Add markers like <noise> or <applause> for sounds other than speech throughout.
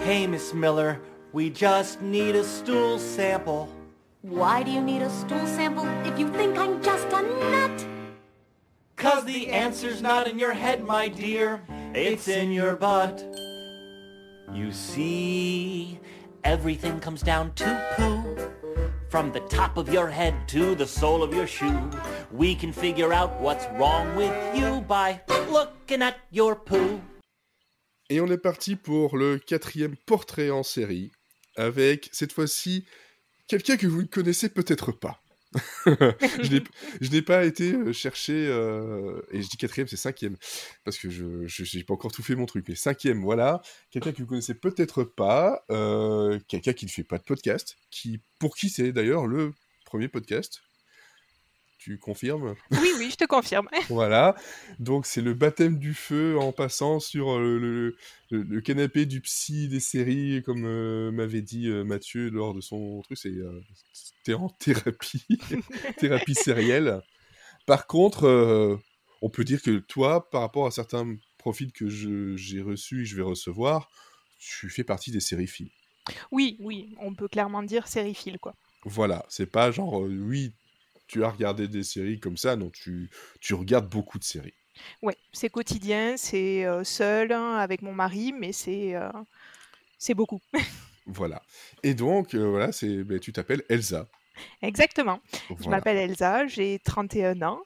Hey, Miss Miller, we just need a stool sample. Why do you need a stool sample if you think I'm just a nut? Cause the answer's not in your head, my dear, it's in your butt. You see, everything comes down to poo. From the top of your head to the sole of your shoe, we can figure out what's wrong with you by looking at your poo. Et on est parti pour le quatrième portrait en série, avec cette fois-ci quelqu'un que vous ne connaissez peut-être pas. <laughs> je n'ai- pas été euh, chercher, euh, et je dis quatrième, c'est cinquième, parce que je n'ai pas encore tout fait mon truc, mais cinquième, voilà, quelqu'un que vous connaissez peut-être pas, euh, quelqu'un qui ne fait pas de podcast, qui, pour qui c'est d'ailleurs le premier podcast. Tu confirmes Oui, oui, je te confirme. <laughs> Voilà, donc c'est le baptême du feu en passant sur euh, le, le- le canapé du psy des séries, comme euh, m'avait dit euh, Mathieu lors de son truc, c'est euh, t'es en thérapie, <laughs> thérapie sérielle. Par contre, on peut dire que toi, par rapport à certains profils que j'ai reçus et que je vais recevoir, tu fais partie des sériphiles. Oui, oui, on peut clairement dire sériephile, quoi. Voilà, c'est pas genre, euh, oui, tu as regardé des séries comme ça, non, tu, tu regardes beaucoup de séries. Ouais, c'est quotidien, c'est euh, seul, hein, avec mon mari, mais c'est euh, c'est beaucoup. <laughs> Voilà. Et donc, euh, voilà, c'est, ben, tu t'appelles Elsa. Exactement. Je m'appelle Elsa, j'ai 31 ans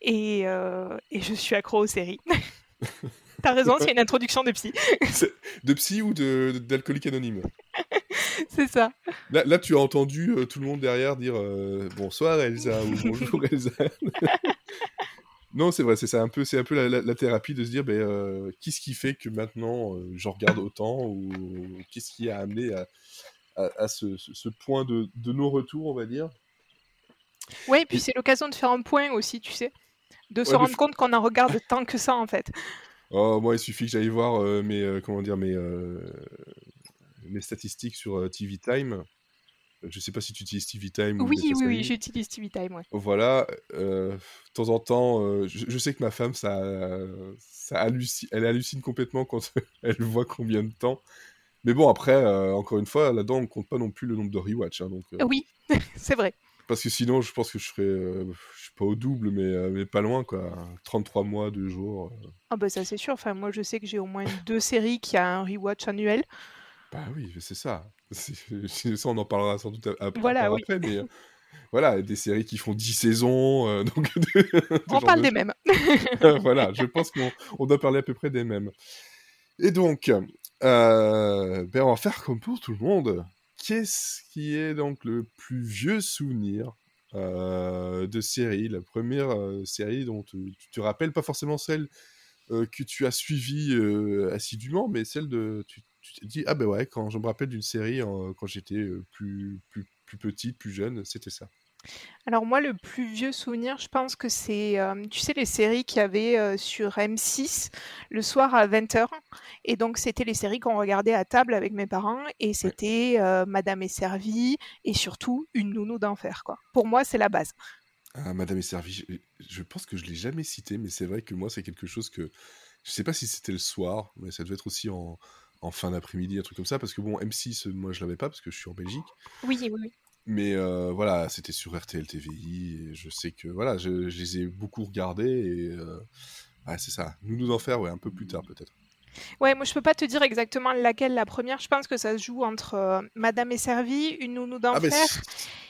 et, et je suis accro aux séries. <laughs> T'as raison, c'est une introduction de psy. <laughs> De psy ou d'alcoolique anonyme <laughs> c'est ça. là, là, tu as entendu euh, tout le monde derrière dire euh, bonsoir Elsa ou <laughs> bonjour Elsa. non, c'est vrai, c'est un peu, c'est un peu la, la- la thérapie de se dire, euh, qu'est-ce qui fait que maintenant j'en regarde autant ou qu'est-ce qui a amené à, à, à ce, ce- ce point de, de non-retour, on va dire. Ouais, puis c'est l'occasion de faire un point aussi, tu sais. De se Ouais, rendre compte qu'on en regarde tant que ça, en fait. Oh, moi, il suffit que j'aille voir euh, mes, euh, comment dire, mes, euh, mes statistiques sur TV Time. Je sais pas si tu utilises TV Time. ou Oui, oui, oui, j'utilise TV Time, ouais. Voilà, de temps en temps, je, je sais que ma femme, ça, ça hallucine, elle hallucine complètement quand <laughs> elle voit combien de temps. Mais bon, après, encore une fois, là-dedans, on compte pas non plus le nombre de rewatch. hein, donc, Oui, <laughs> c'est vrai. Parce que sinon, je pense que je serais, euh, je suis pas au double, mais, euh, mais pas loin, quoi. 33 mois, 2 jours. euh. Ah bah ça c'est sûr, enfin moi je sais que j'ai au moins deux séries qui a un rewatch annuel. Bah oui, c'est ça. C'est- c'est- Ça, on en parlera sans doute ap- ap- Voilà, par oui. après, mais euh, voilà, des séries qui font 10 saisons. euh, <laughs> donc On parle des mêmes. <laughs> voilà, je pense qu'on on doit parler à peu près des mêmes. Et donc, euh, ben on va faire comme pour tout le monde. Qu'est-ce qui est donc le plus vieux souvenir euh, de série La première euh, série dont tu, te rappelles, pas forcément celle euh, que tu as suivie assidûment, mais celle de... Tu, tu t'es dit, ah ben ouais, quand je me rappelle d'une série quand j'étais plus, plus, plus plus jeune, c'était ça. Alors moi le plus vieux souvenir, je pense que c'est, euh, tu sais, les séries qu'il y avait euh, sur M6 le soir à 20h. Et donc c'était les séries qu'on regardait à table avec mes parents et c'était euh, Madame est servie et surtout une nounou d'enfer, quoi. Pour moi c'est la base. Ah, Madame est servie, je, je pense que je l'ai jamais cité, mais c'est vrai que moi, c'est quelque chose que. Je sais pas si c'était le soir, mais ça devait être aussi en, en fin d'après-midi, un truc comme ça, parce que bon, M6, moi, je l'avais pas, parce que je suis en Belgique. Oui, oui, oui. Mais euh, voilà, c'était sur RTL TVI, et je sais que. Voilà, je, je les ai beaucoup regardés, et. euh, ah, c'est ça. Nous nous en faire, ouais, un peu plus tard, peut-être. Ouais, moi je peux pas te dire exactement laquelle la première. Je pense que ça se joue entre euh, Madame est servie, une nounou Ah, d'enfer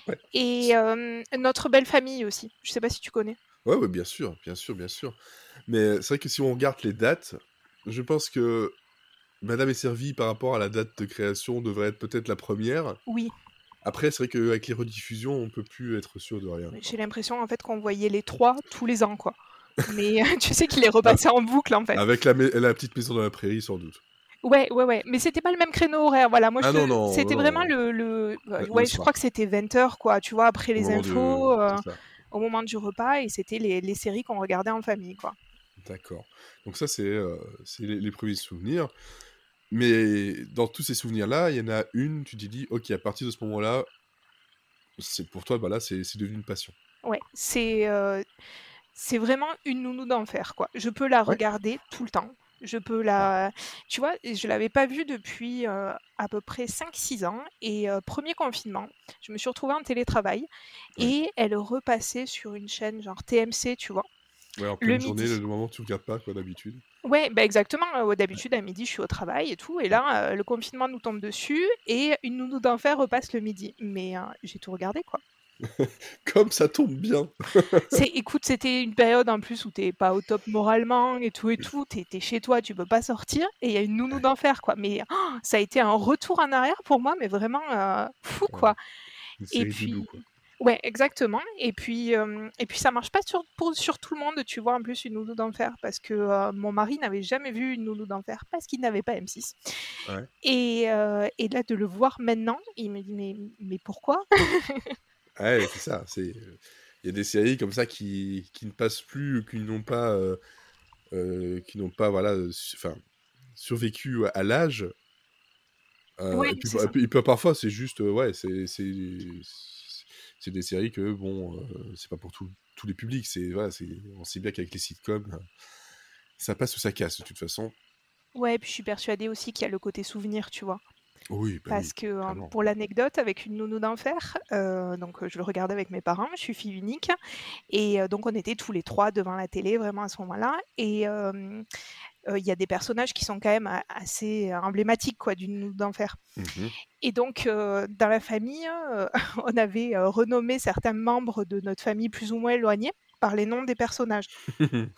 ouais. et euh, Notre belle famille aussi. Je sais pas si tu connais. Ouais, ouais, bien sûr, bien sûr, bien sûr. Mais c'est vrai que si on regarde les dates, je pense que Madame est servie par rapport à la date de création devrait être peut-être la première. Oui, Après, c'est vrai qu'avec les rediffusions, on peut plus être sûr de rien. j'ai l'impression en fait qu'on voyait les trois tous les ans, quoi. Mais <laughs> tu sais qu'il est repassé en boucle en fait. Avec la, petite maison dans la prairie, sans doute. Ouais, ouais, ouais. Mais c'était pas le même créneau horaire. Voilà, moi Ah te- c'était vraiment le, le... Ouais, je soir. crois que c'était 20h quoi. Tu vois, après les Au moment de- infos, euh, au moment du repas, et c'était les, les séries qu'on regardait en famille, quoi. D'accord. Donc ça, c'est euh, les, les premiers souvenirs. Mais dans tous ces souvenirs-là, il y en a une, tu t'es dit, ok, à partir de ce moment-là, c'est pour toi, bah là, c'est c'est devenu une passion. Ouais, c'est euh, c'est vraiment une nounou d'enfer, quoi. Je peux la regarder tout le temps. Je peux la. Tu vois, je l'avais pas vue depuis euh, à peu près 5-6 ans. Et euh, premier confinement, je me suis retrouvée en télétravail. Et elle repassait sur une chaîne genre TMC, tu vois. Ouais, en Le pleine journée, midi. le moment où tu regardes pas, quoi, d'habitude. Ouais, bah exactement. D'habitude, à midi, je suis au travail et tout. Et là, euh, le confinement nous tombe dessus. Et une nounou d'enfer repasse le midi. Mais euh, j'ai tout regardé, quoi. <laughs> Comme ça tombe bien. <laughs> C'est, écoute, c'était une période en plus où t'es pas au top moralement et tout et tout. T'es, chez toi, tu peux pas sortir et il y a une nounou d'enfer, quoi. Mais oh, ça a été un retour en arrière pour moi, mais vraiment euh, fou, quoi. Et puis, doudou, quoi. Ouais, exactement. Et puis, euh, et puis ça marche pas sur, pour, sur tout le monde, tu vois, en plus, une nounou d'enfer, parce que euh, mon mari n'avait jamais vu une nounou d'enfer parce qu'il n'avait pas M6. Ouais. Et, euh, et là, de le voir maintenant, il me dit, mais, mais pourquoi? <laughs> Ouais, c'est ça. C'est... Il y a des séries comme ça qui, qui ne passent plus, qui n'ont pas, qui n'ont pas, voilà, su- enfin, survécu à l'âge. Ouais, et puis parfois, c'est juste, ouais, c'est, c'est, des séries que, bon, euh, c'est pas pour tout- tous les publics. C'est, voilà, c'est, on sait bien qu'avec les sitcoms, euh, ça passe ou ça casse de toute façon. Ouais, et puis je suis persuadée aussi qu'il y a le côté souvenir, tu vois. Oui, bah Parce oui, que clairement. pour l'anecdote, avec une nounou d'enfer, euh, donc je le regardais avec mes parents, je suis fille unique, et euh, donc on était tous les trois devant la télé vraiment à ce moment-là, et euh, il y a des personnages qui sont quand même a- assez emblématiques quoi d'une d'enfer. Mhm. Et donc euh, dans la famille, euh, <laughs> on avait euh, renommé certains membres de notre famille plus ou moins éloignés par les noms des personnages. <laughs>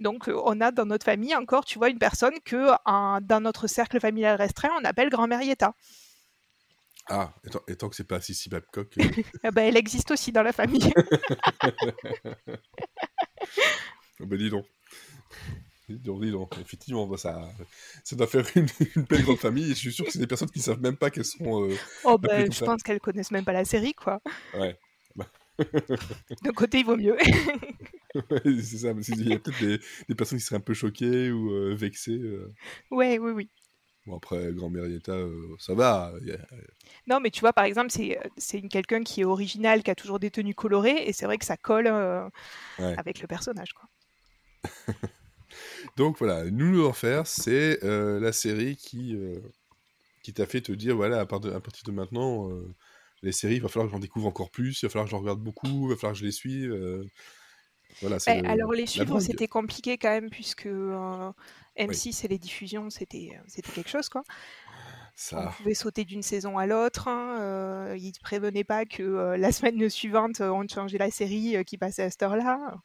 Donc, euh, on a dans notre famille encore, tu vois, une personne que dans notre cercle familial restreint, on appelle grand-mère Yetta. Ah, et tant, et tant que c'est pas Sissy Babcock. <laughs> euh, Eh ben, elle existe aussi dans la famille. Ah bah dis donc. Donc, dis donc. Effectivement, bah, ça, ça doit faire une, une belle grande famille. Et je suis sûr que c'est des personnes qui savent même pas qu'elles sont. euh, oh comme je ça. pense qu'elles connaissent même pas la série, quoi. Ouais. <laughs> D'un côté, il vaut mieux. Ouais, <laughs> c'est ça. parce qu'il y a peut-être des, des personnes qui seraient un peu choquées ou euh, vexées. euh. ouais, oui, oui. Bon, après, grand-mère Yetta, euh, ça va. il Non, mais tu vois, par exemple, c'est quelqu'un qui est original, qui a toujours des tenues colorées, et c'est vrai que ça colle Ouais. avec le personnage, quoi. <laughs> Donc voilà, Nounou d'Enfer, c'est euh, la série qui, euh, qui t'a fait te dire voilà, à, part de- à partir de maintenant, euh, les séries, il va falloir que j'en découvre encore plus, il va falloir que j'en regarde beaucoup, il va falloir que je les suive. voilà, le- alors, les suivre, c'était compliqué quand même, puisque euh, M6 et les diffusions, c'était quelque chose, quoi. On Ça, pouvait sauter d'une saison à l'autre. Hein, ils ne prévenaient pas que la semaine suivante, on changeait la série qui passait à cette heure-là.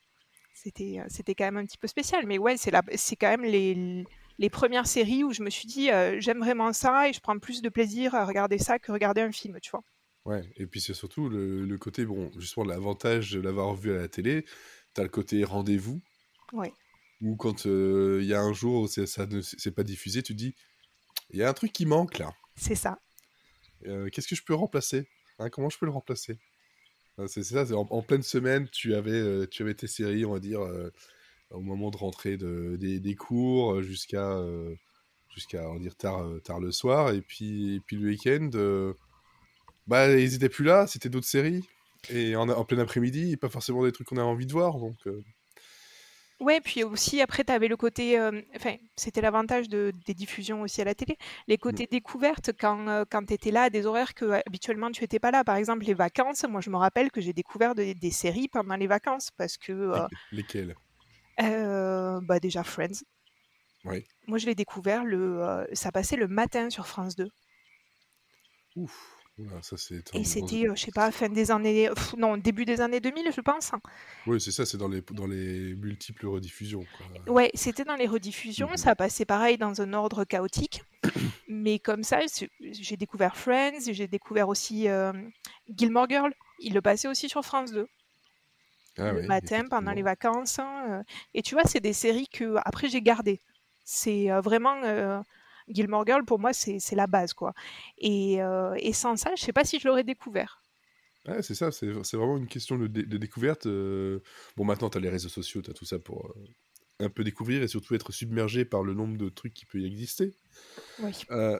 C'était, euh, c'était quand même un petit peu spécial. Mais ouais, c'est, c'est quand même les, les premières séries où je me suis dit, euh, j'aime vraiment ça et je prends plus de plaisir à regarder ça que regarder un film, tu vois. ouais. Et puis c'est surtout le, le côté, bon, justement, l'avantage de l'avoir vu à la télé, t'as le côté rendez-vous, Ouais. où quand euh, il y a un jour où ça ne c'est pas diffusé, tu te dis, il y a un truc qui manque là. C'est ça. Euh, qu'est-ce que je peux remplacer? Hein, Comment je peux le remplacer? C'est c'est ça, c'est en, en pleine semaine, tu avais, euh, tu avais tes séries, on va dire, euh, au moment de rentrée de, des, cours euh, jusqu'à jusqu'à on dire tard, tard le soir, et puis, puis le week-end, bah, ils étaient plus là, c'était d'autres séries, et en, en plein après-midi, pas forcément des trucs qu'on a envie de voir, donc Ouais, puis aussi, après, tu avais le côté. euh, Enfin, c'était l'avantage de, des diffusions aussi à la télé. Les côtés découvertes, quand, euh, quand tu étais là à des horaires que euh, habituellement tu n'étais pas là. Par exemple, les vacances. Moi, je me rappelle que j'ai découvert des, des séries pendant les vacances parce que. euh, <laughs> lesquels euh, bah, déjà, Friends. Oui. Moi, je l'ai découvert, le, ça passait le matin sur France 2. Ouf, Oula, ça c'est... Et c'était, euh, je sais pas, fin des années. pff, non, début des années 2000, je pense. Oui, c'est ça, c'est dans les, dans les multiples rediffusions. quoi. Ouais, c'était dans les rediffusions, Mhm. ça passait pareil dans un ordre chaotique. <coughs> Mais comme ça, c'est- j'ai découvert Friends, j'ai découvert aussi euh, Gilmore Girl. Il le passait aussi sur France 2, Ah le matin, pendant effectivement. les vacances. hein, euh. Et tu vois, c'est des séries que après j'ai gardées. C'est euh, vraiment... euh, Gilmore Girl, pour moi, c'est la base, quoi. Et, euh, et sans ça, je sais pas si je l'aurais découvert. Ouais, c'est ça, c'est vraiment une question de, dé- de découverte. euh. Bon, maintenant, tu as les réseaux sociaux, tu as tout ça pour euh, un peu découvrir et surtout être submergé par le nombre de trucs qui peut y exister. Oui. <laughs>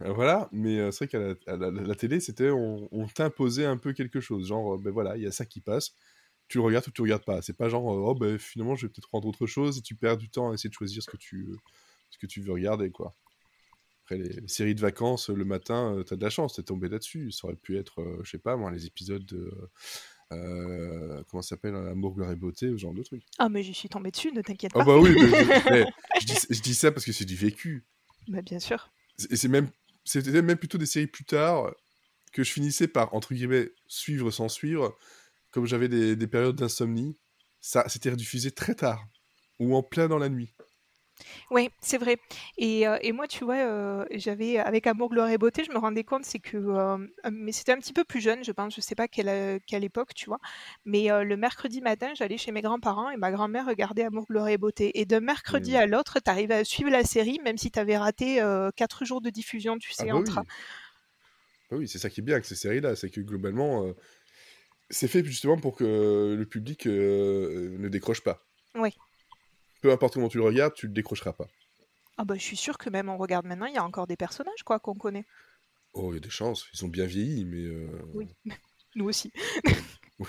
Voilà, mais c'est vrai qu'à la, à la- la télé, c'était on, on t'imposait un peu quelque chose. Genre, ben voilà, il y a ça qui passe. tu le regardes ou tu le regardes pas. C'est pas genre, oh ben finalement je vais peut-être prendre autre chose et tu perds du temps à essayer de choisir ce que tu, ce que tu veux regarder, quoi. Après, les, séries de vacances, le matin, euh, t'as de la chance, t'es tombé là-dessus. Ça aurait pu être, euh, je sais pas moi, les épisodes de. euh, comment ça s'appelle Amour, gloire et beauté, ce genre de truc. Ah, mais j'y suis tombée dessus, ne t'inquiète Ah pas. bah oui, mais je, <laughs> mais je dis, je dis ça parce que c'est du vécu. Bah, bien sûr. Et c'est même, c'était même plutôt des séries plus tard que je finissais par, entre guillemets, suivre sans suivre. Comme j'avais des, des périodes d'insomnie, ça c'était rediffusé très tard ou en plein dans la nuit. Oui, c'est vrai. Et, euh, et moi, tu vois, euh, j'avais, avec Amour, Gloire et Beauté, je me rendais compte, c'est que, euh, mais c'était un petit peu plus jeune, je pense, je sais pas quelle, quelle époque, tu vois, mais le mercredi matin, j'allais chez mes grands-parents et ma grand-mère regardait Amour, Gloire et Beauté. Et d'un mercredi Mm. à l'autre, t'arrivais à suivre la série, même si t'avais raté quatre jours de diffusion, tu Ah sais, bah oui. entre... Bah oui, c'est ça qui est bien avec ces séries-là, c'est que globalement, c'est fait justement pour que le public ne décroche pas. Oui. Peu importe comment tu le regardes, tu ne décrocheras pas. Ah bah, je suis sûre que même on regarde maintenant, il y a encore des personnages, quoi, qu'on connaît. Oh, il y a des chances, ils ont bien vieilli, mais... euh, Oui, <laughs> nous aussi. <laughs>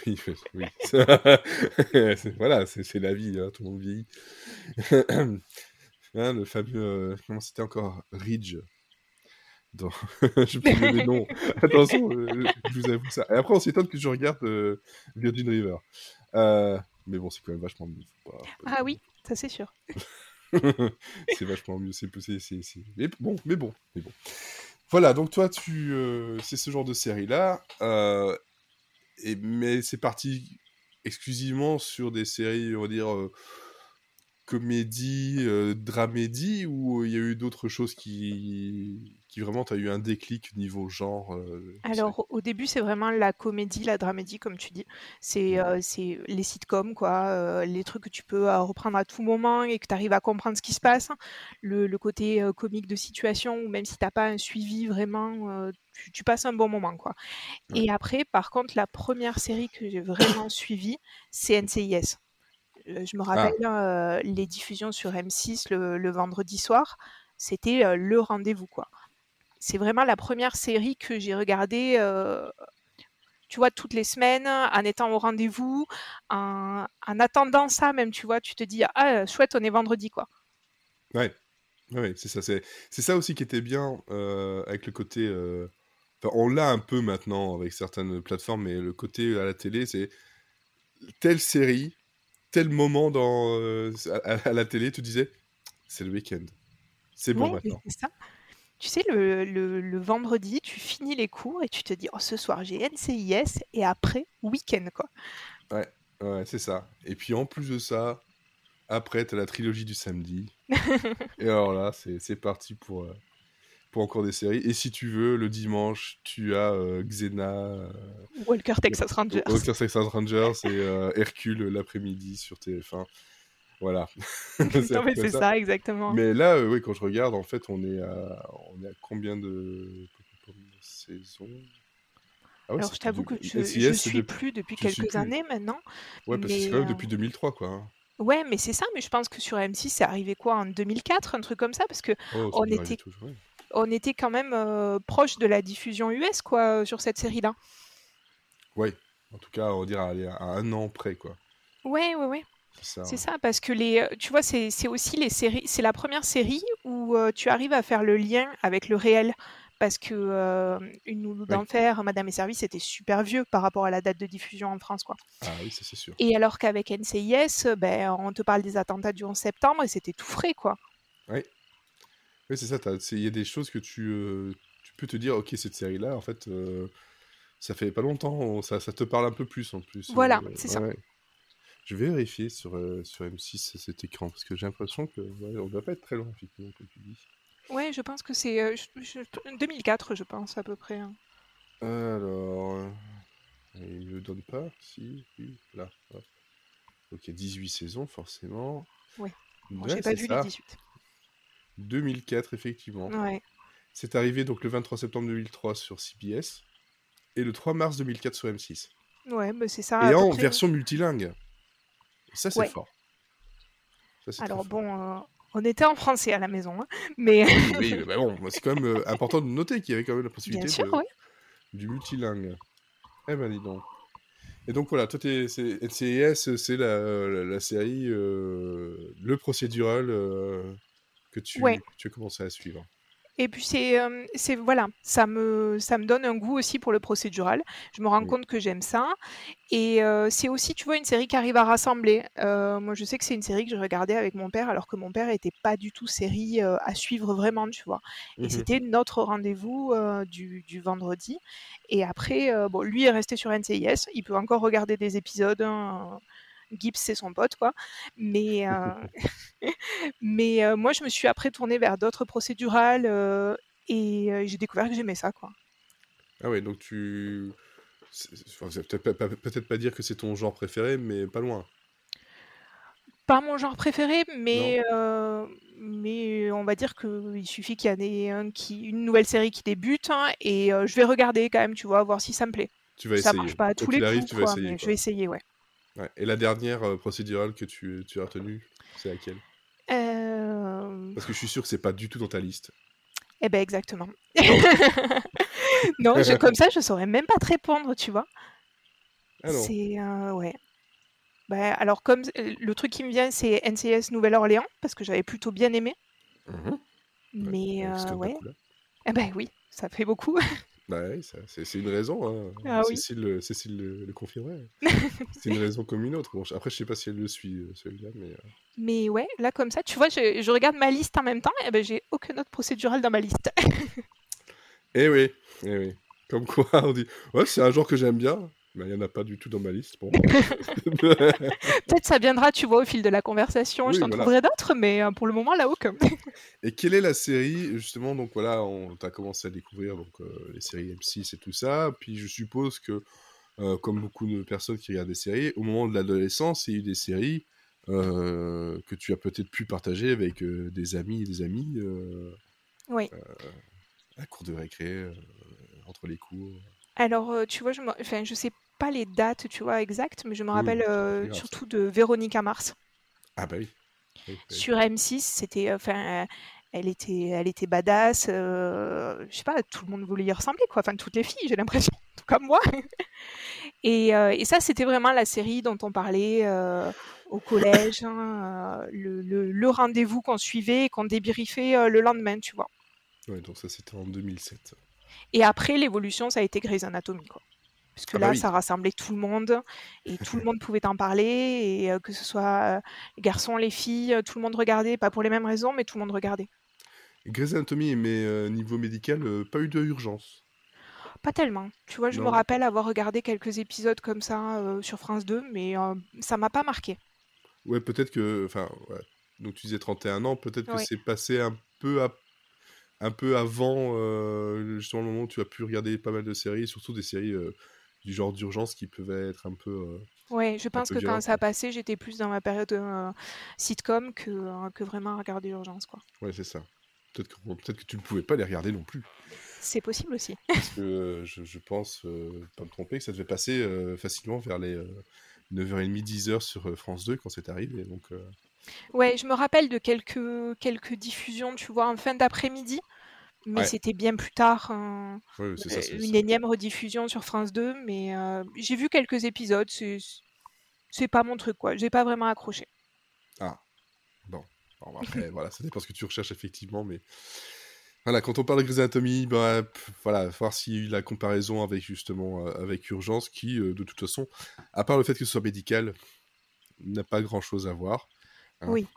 Oui, oui. <laughs> Voilà, c'est la vie, hein, tout le monde vieillit. <coughs> Hein, le fameux, euh, comment c'était encore? Ridge. Dans... je peux les noms. Attention, euh, je vous avoue ça. Et après, on s'étonne que je regarde Virgin River. Mais bon, c'est quand même vachement pas Ah oui, ça c'est sûr. <laughs> c'est vachement mieux. C'est, Mais bon, mais bon, mais bon. Voilà, donc toi, tu, euh, c'est ce genre de série-là. euh, mais c'est parti exclusivement sur des séries, on va dire, euh, comédie, euh, dramédie, ou il y a eu d'autres choses qui, qui vraiment, tu as eu un déclic niveau genre euh, Alors, au début, c'est vraiment la comédie, la dramédie, comme tu dis. C'est euh, les sitcoms, quoi, euh, les trucs que tu peux euh, reprendre à tout moment et que tu arrives à comprendre ce qui se passe. Le, le côté comique de situation, où même si t'as pas un suivi vraiment, tu, tu passes un bon moment, quoi. Et après, par contre, la première série que j'ai vraiment suivie, c'est NCIS. Je me rappelle euh, les diffusions sur M6 le, le vendredi soir, c'était euh, le rendez-vous, quoi. C'est vraiment la première série que j'ai regardée, euh, tu vois, toutes les semaines, en étant au rendez-vous, en, en attendant ça même, tu vois, tu te dis, ah, chouette, on est vendredi, quoi. Ouais, ouais, c'est ça. C'est, c'est ça aussi qui était bien euh, avec le côté. euh, Enfin, on l'a un peu maintenant avec certaines plateformes, mais le côté à la télé, c'est telle série, tel moment dans, à, à la télé, tu disais, c'est le week-end. C'est bon Ouais, maintenant. c'est ça. Tu sais, le, le- le vendredi, tu finis les cours et tu te dis, oh, ce soir, j'ai NCIS et après, week-end, quoi. Ouais, ouais, c'est ça. Et puis en plus de ça, après, t'as la trilogie du samedi. <laughs> Et alors là, c'est, c'est parti pour, euh, pour encore des séries. Et si tu veux, le dimanche, tu as euh, Xena. euh, Walker Texas Rangers. Walker Texas Rangers et euh, Hercule l'après-midi sur TF1. Voilà. <laughs> <laughs> À non, mais c'est ça, exactement. Mais là, euh, oui, quand je regarde, en fait, on est à, on est à combien de, saisons? Ah ouais, Alors, je t'avoue que je, c'est suis plus depuis quelques plus. années maintenant. Ouais, parce que c'est quand même euh, depuis 2003, quoi. hein. Ouais, mais c'est ça, mais je pense que sur M6, c'est arrivé quoi, en 2004, un truc comme ça, parce que Oh, on était- toujours, ouais. on était quand même euh, proche de la diffusion US, quoi, sur cette série-là. Ouais. En tout cas, on dirait aller à un an près, quoi. Ouais, ouais, ouais. C'est ça. Parce que les, tu vois, c'est aussi les séries, c'est la première série où euh, tu arrives à faire le lien avec le réel. Parce que euh, Une Nounou d'enfer, Madame et Service, c'était super vieux par rapport à la date de diffusion en France, quoi. Ah oui, c'est sûr. Et alors qu'avec NCIS, ben, on te parle des attentats du 11 septembre et c'était tout frais, quoi. Oui, c'est ça. Il y a des choses que tu, euh, tu peux te dire, ok, cette série-là, en fait, euh, ça fait pas longtemps, on- ça, ça te parle un peu plus en plus. Voilà, euh, c'est ça. Je vais vérifier sur, euh, sur M6 cet écran, parce que j'ai l'impression que ouais, on va pas être très loin, effectivement, comme tu dis. Ouais, je pense que c'est euh, je- 2004, pense, à peu près. hein. Alors, euh, il ne le donne pas, si, oui, là. hop. Ok, 18 saisons, forcément. Ouais. Bon, Ouais, J'ai pas vu ça. les 18. 2004, effectivement. Ouais. C'est arrivé donc le 23 septembre 2003 sur CBS et le 3 mars 2004 sur M6. Ouais, bah c'est ça. et en près. version multilingue. Ça, c'est Ouais. fort. Ça, Alors fort. bon, euh, on était en français à la maison, hein, mais Oui, <laughs> oui, mais bah bon, c'est quand même euh, important de noter qu'il y avait quand même la bien possibilité sûr, de- du multilingue. Eh ben, dis donc. Et donc voilà, toi, NCIS, c'est la, la, la série, euh, le procédural euh, que, tu, Ouais. que tu as commencé à suivre. Et puis c'est, euh, c'est voilà, ça me, ça me donne un goût aussi pour le procédural. Je me rends Oui. compte que j'aime ça. Et euh, c'est aussi, tu vois, une série qui arrive à rassembler. Euh, moi, je sais que c'est une série que je regardais avec mon père, alors que mon père était pas du tout série à suivre vraiment, tu vois. Et Mhm. c'était notre rendez-vous du, du vendredi. Et après, bon, lui est resté sur NCIS. Il peut encore regarder des épisodes. hein, Gibbs, c'est son pote, quoi. Mais, euh, <laughs> <laughs> mais euh, moi, je me suis après tournée vers d'autres procédurales euh, et j'ai découvert que j'aimais ça, quoi. Ah ouais, donc tu... peut-être pas, dire que c'est ton genre préféré, mais pas loin. Pas mon genre préféré, mais, euh, mais on va dire qu'il suffit qu'il y ait un qui, une nouvelle série qui débute hein, et euh, je vais regarder quand même, tu vois, voir si ça me plaît. Tu vas Ça essayer. marche pas à tous les arrive, coups, vas essayer. je vais essayer, ouais. Ouais. Et la dernière euh, procédurale que tu, tu as retenue, c'est laquelle? Euh, Parce que je suis sûr que c'est pas du tout dans ta liste. Eh ben exactement. non, <laughs> je- <laughs> comme ça, je saurais même pas te répondre, tu vois. Ah. C'est euh, ouais. Bah, alors comme le truc qui me vient, c'est NCS Nouvelle-Orléans parce que j'avais plutôt bien aimé. Mhm. Mais ouais. Eh ben oui, ça fait beaucoup. <laughs> Bah oui, c'est une raison. Hein. Ah oui. Cécile, le- Cécile le, le confirmerait. <laughs> c'est une raison comme une autre. Bon, après, je sais pas si elle le suit, euh, celui-là, mais... euh, Mais ouais, là comme ça, tu vois, je, je regarde ma liste en même temps, et ben j'ai aucune autre procédurale dans ma liste. Eh oui, eh oui. Comme quoi, on dit, ouais, c'est un genre que j'aime bien. Mais il n'y en a pas du tout dans ma liste. Bon. <laughs> Peut-être ça viendra, tu vois, au fil de la conversation, Oui, je t'en voilà. trouverai d'autres, mais euh, pour le moment là aucun. Et quelle est la série, justement, donc voilà, on t'a commencé à découvrir donc, euh, les séries M6 et tout ça, puis je suppose que, euh, comme beaucoup de personnes qui regardent des séries, au moment de l'adolescence, il y a eu des séries euh, que tu as peut-être pu partager avec des amis et des amis oui. à la cour de récré, entre les cours. Alors, euh, tu vois, je, enfin, je sais pas les dates, tu vois, exactes, mais je me rappelle euh, surtout de Véronica Mars. Ah bah oui. Oui, oui. Sur M6, c'était, enfin, euh, elle était, elle était badass. je sais pas, tout le monde voulait y ressembler, quoi. Enfin, toutes les filles, j'ai l'impression, tout comme moi. <laughs> Et, et ça, c'était vraiment la série dont on parlait au collège, hein, le, le- le rendez-vous qu'on suivait et qu'on débriefait le lendemain, tu vois. Ouais, donc ça c'était en 2007. Et après, l'évolution, ça a été Grey's Anatomy, quoi. Parce que Ah bah là, oui. ça rassemblait tout le monde et tout le <laughs> monde pouvait en parler, et euh, que ce soit euh, les garçons, les filles, euh, tout le monde regardait, pas pour les mêmes raisons, mais tout le monde regardait. Grey's Anatomy, mais euh, niveau médical, pas eu de urgence. Pas tellement. Tu vois, je me rappelle avoir regardé quelques épisodes comme ça sur France 2, mais ça m'a pas marqué. Ouais, peut-être que. Enfin, ouais. Donc tu disais 31 ans, peut-être que c'est passé un peu, à- un peu avant euh, justement le moment où tu as pu regarder pas mal de séries, surtout des séries euh, du genre d'urgence qui peuvent être un peu. euh, Ouais, je pense que quand ça a passé, j'étais plus dans ma période euh, sitcom que, que vraiment à regarder Urgence, quoi. Ouais, c'est ça. Peut-être que, peut que tu ne pouvais pas les regarder non plus. C'est possible aussi. <laughs> Parce que je, je pense, pas me tromper, que ça devait passer facilement vers les euh, 9h30, 10h sur France 2 quand c'est arrivé. Donc, Ouais, je me rappelle de quelques, quelques diffusions, tu vois, en fin d'après-midi, mais Ouais. c'était bien plus tard, euh, c'est ça. euh, une énième rediffusion sur France 2, mais euh, j'ai vu quelques épisodes, c'est pas mon truc, quoi. J'ai pas vraiment accroché. Bon, bah, après, <laughs> voilà, ça dépend ce que tu recherches effectivement, mais voilà, quand on parle de Grey's Anatomy, bah, voilà, voir s'il y a eu la comparaison avec justement euh, avec Urgence, qui euh, de toute façon, à part le fait que ce soit médical, n'a pas grand chose à voir. Hein. Oui.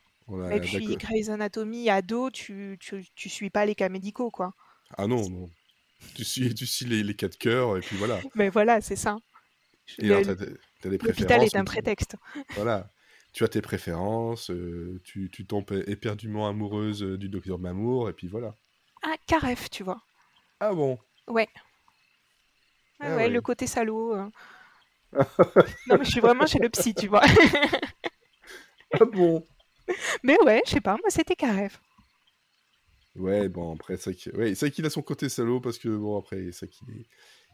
A- Et puis. Grey's Anatomy, ado, tu, tu, tu suis pas les cas médicaux, quoi. Ah non, non. Tu suis, tu suis les, les quatre cœurs, et puis voilà. Mais voilà, c'est ça. Et alors, des L'hôpital préférences. est un prétexte. Voilà. Tu as tes préférences, euh, tu, tu tombes éperdument amoureuse euh, du docteur Mamour, et puis voilà. Ah, Caref, tu vois. Ah bon? Ouais. Ah Ah ouais, ouais. le côté salaud. euh. <laughs> non, mais je suis vraiment chez le psy, tu vois. Ah bon? Mais ouais, je sais pas, moi c'était Caref. Ouais, bon, après, c'est qu'il ouais, qu'il a son côté salaud, parce que, bon, après, c'est vrai qu'il est...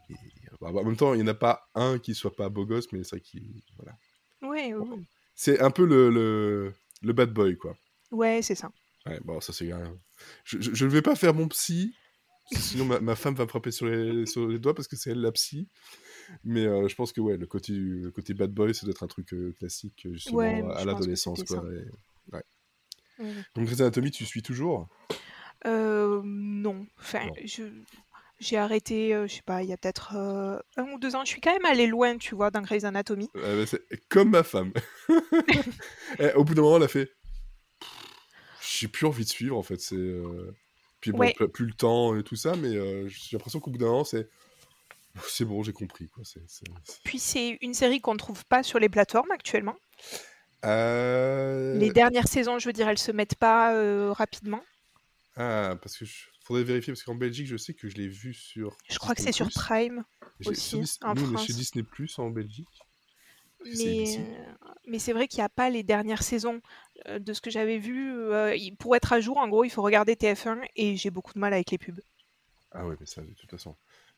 il- bah, en même temps, il n'y en a pas un qui soit pas beau gosse, mais c'est vrai qu'il... Voilà. Ouais, ouais, C'est un peu le, le, le bad boy, quoi. ouais, c'est ça. Ouais, bon, ça, c'est... Je, ne vais pas faire mon psy Sinon, ma, ma femme va me frapper sur les, sur les doigts parce que c'est elle la psy. Mais euh, je pense que ouais, le côté, le côté bad boy, ça doit être un truc euh, classique justement Ouais, à- l'adolescence. quoi, et- ouais. Oui. Donc Grey's Anatomy, tu suis toujours? Euh, non. Enfin, Non. je j'ai arrêté, euh, je sais pas, il y a peut-être euh, un ou deux ans. Je suis quand même allée loin, tu vois, dans Grey's Anatomy. Euh, bah, comme ma femme. <laughs> <laughs> Eh, au bout d'un moment, elle a fait. J'ai plus envie de suivre en fait. C'est. euh, Puis bon, Ouais. plus- plus le temps et tout ça, mais j'ai l'impression qu'au bout d'un moment, c'est. C'est bon, j'ai compris quoi. Puis c'est une série qu'on trouve pas sur les plateformes actuellement. Euh, Les dernières saisons, je veux dire, elles se mettent pas euh, rapidement. Ah, parce que je... faudrait vérifier parce qu'en Belgique, je sais que je l'ai vu sur. Je crois que c'est sur Prime. Aussi, sur Dis- en Nous, on est France. chez Disney Plus en Belgique. C'est Mais, ABC. euh, mais c'est vrai qu'il n'y a pas les dernières saisons. Euh, de ce que j'avais vu, euh, pour être à jour, en gros, il faut regarder TF1 et j'ai beaucoup de mal avec les pubs. Ah ouais, mais ça, de toute façon.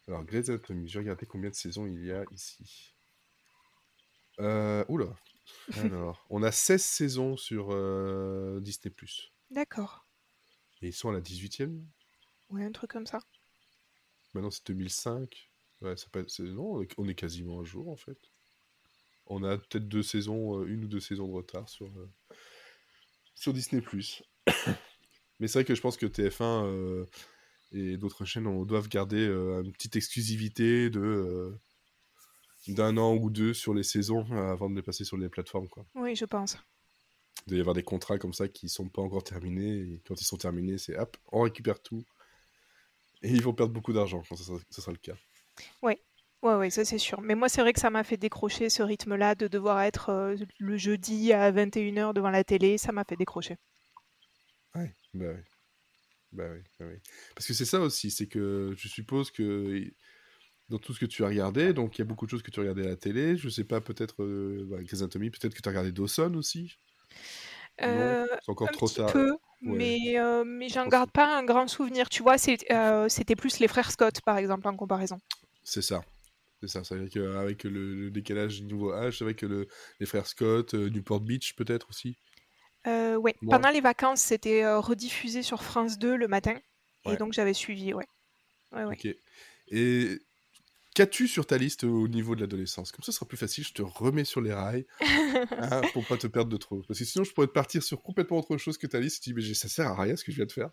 Alors, Grey's Anatomy, j'ai regardé combien de saisons il y a ici? Euh, oula. Alors, on a 16 saisons sur euh, Disney+. D'accord. Et ils sont à la 18e Ouais, un truc comme ça. Maintenant, c'est 2005. Ouais, ça peut Non, on est- on est quasiment un jour, en fait. On a peut-être deux saisons, euh, une ou deux saisons de retard sur, euh, sur Disney+. <coughs> Mais c'est vrai que je pense que TF1 euh, et d'autres chaînes on, doivent garder une petite exclusivité de d'un an ou deux sur les saisons euh, avant de les passer sur les plateformes. Quoi. Oui, je pense. Il doit y avoir des contrats comme ça qui sont pas encore terminés. Et quand ils sont terminés, c'est hop, on récupère tout. Et ils vont perdre beaucoup d'argent quand ça sera, ça sera le cas. Ouais, ouais, ça c'est sûr. Mais moi, c'est vrai que ça m'a fait décrocher ce rythme-là de devoir être euh, le jeudi à 21h devant la télé. Ça m'a fait décrocher. Ouais, bah oui. Bah oui, bah oui. Parce que c'est ça aussi, c'est que je suppose que dans tout ce que tu as regardé, donc il y a beaucoup de choses que tu as regardé à la télé, je sais pas, peut-être euh, bah, Grey's Anatomy, peut-être que tu as regardé Dawson aussi. Euh, c'est encore un trop petit tard. peu, Ouais. mais, euh, mais j'en garde pas un grand souvenir. Tu vois, euh, c'était plus les frères Scott, par exemple, en comparaison. C'est ça. C'est ça. C'est vrai qu'avec le, le décalage du nouveau âge, c'est vrai que le- les frères Scott, euh, Newport Beach peut-être aussi. Euh, ouais, Moi- pendant les vacances, c'était euh, rediffusé sur France 2 le matin. Ouais. Et donc j'avais suivi, ouais. Ouais, ouais. Ok. Et qu'as-tu sur ta liste au niveau de l'adolescence? Comme ça, ce sera plus facile, je te remets sur les rails <laughs> hein, pour pas te perdre de trop. Parce que sinon, je pourrais te partir sur complètement autre chose que ta liste. Tu dis, mais ça sert à rien ce que je viens de faire.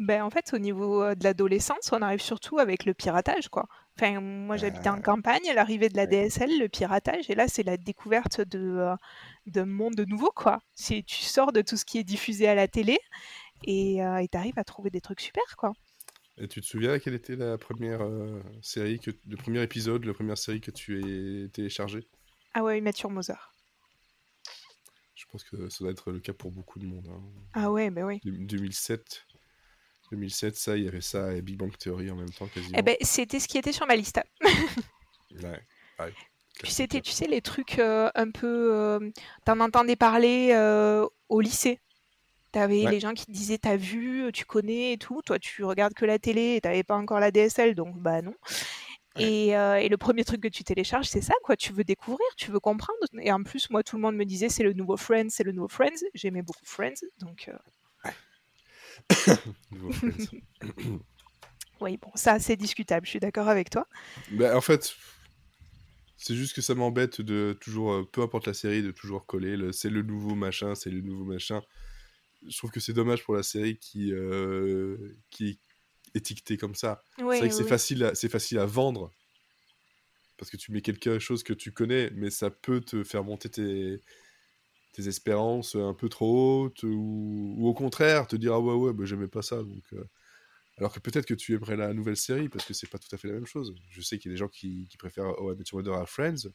Ben, en fait, au niveau euh, de l'adolescence, on arrive surtout avec le piratage, quoi. Enfin, moi, j'habitais en Euh, campagne, l'arrivée de la. DSL, le piratage, et là, c'est la découverte de, euh, d'un monde nouveau, quoi. C'est, tu sors de tout ce qui est diffusé à la télé, et euh, tu arrives à trouver des trucs super, quoi. Et tu te souviens quelle était la première euh, série, que, le premier épisode, la première série que tu as téléchargée? Ah ouais, Mathieu Mozart. Je pense que ça doit être le cas pour beaucoup de monde. hein. Ah ouais, ben oui. Deux- 2007. 2007, ça, il y avait ça et Big Bang Theory en même temps quasiment. Eh ben, c'était ce qui était sur ma liste. <laughs> Ouais, ouais, Puis c'était, tu sais, les trucs euh, un peu. euh, T'en entendais parler euh, au lycée. T'avais Ouais. les gens qui te disaient T'as vu, tu connais et tout. Toi, tu regardes que la télé et t'avais pas encore la DSL, donc bah non. Ouais. Et, euh, et le premier truc que tu télécharges, c'est ça, quoi. Tu veux découvrir, tu veux comprendre. Et en plus, moi, tout le monde me disait C'est le nouveau Friends, c'est le nouveau Friends. J'aimais beaucoup Friends, donc euh, <coughs> Nouveau Friends. <coughs> oui, bon, ça, c'est discutable. Je suis d'accord avec toi. Ben, en fait, c'est juste que ça m'embête de toujours, euh, peu importe la série, de toujours coller le c'est le nouveau machin, c'est le nouveau machin. Je trouve que c'est dommage pour la série qui, euh, qui est étiquetée comme ça. C'est vrai que ouais, c'est ouais. facile, à- c'est facile à vendre parce que tu mets quelque chose que tu connais, mais ça peut te faire monter tes, tes espérances un peu trop hautes ou, ou au contraire te dire ah ouais ouais bah, j'aimais pas ça donc euh, alors que peut-être que tu aimerais la nouvelle série parce que c'est pas tout à fait la même chose. Je sais qu'il y a des gens qui, qui préfèrent Oh, I Met Your Mother à Friends.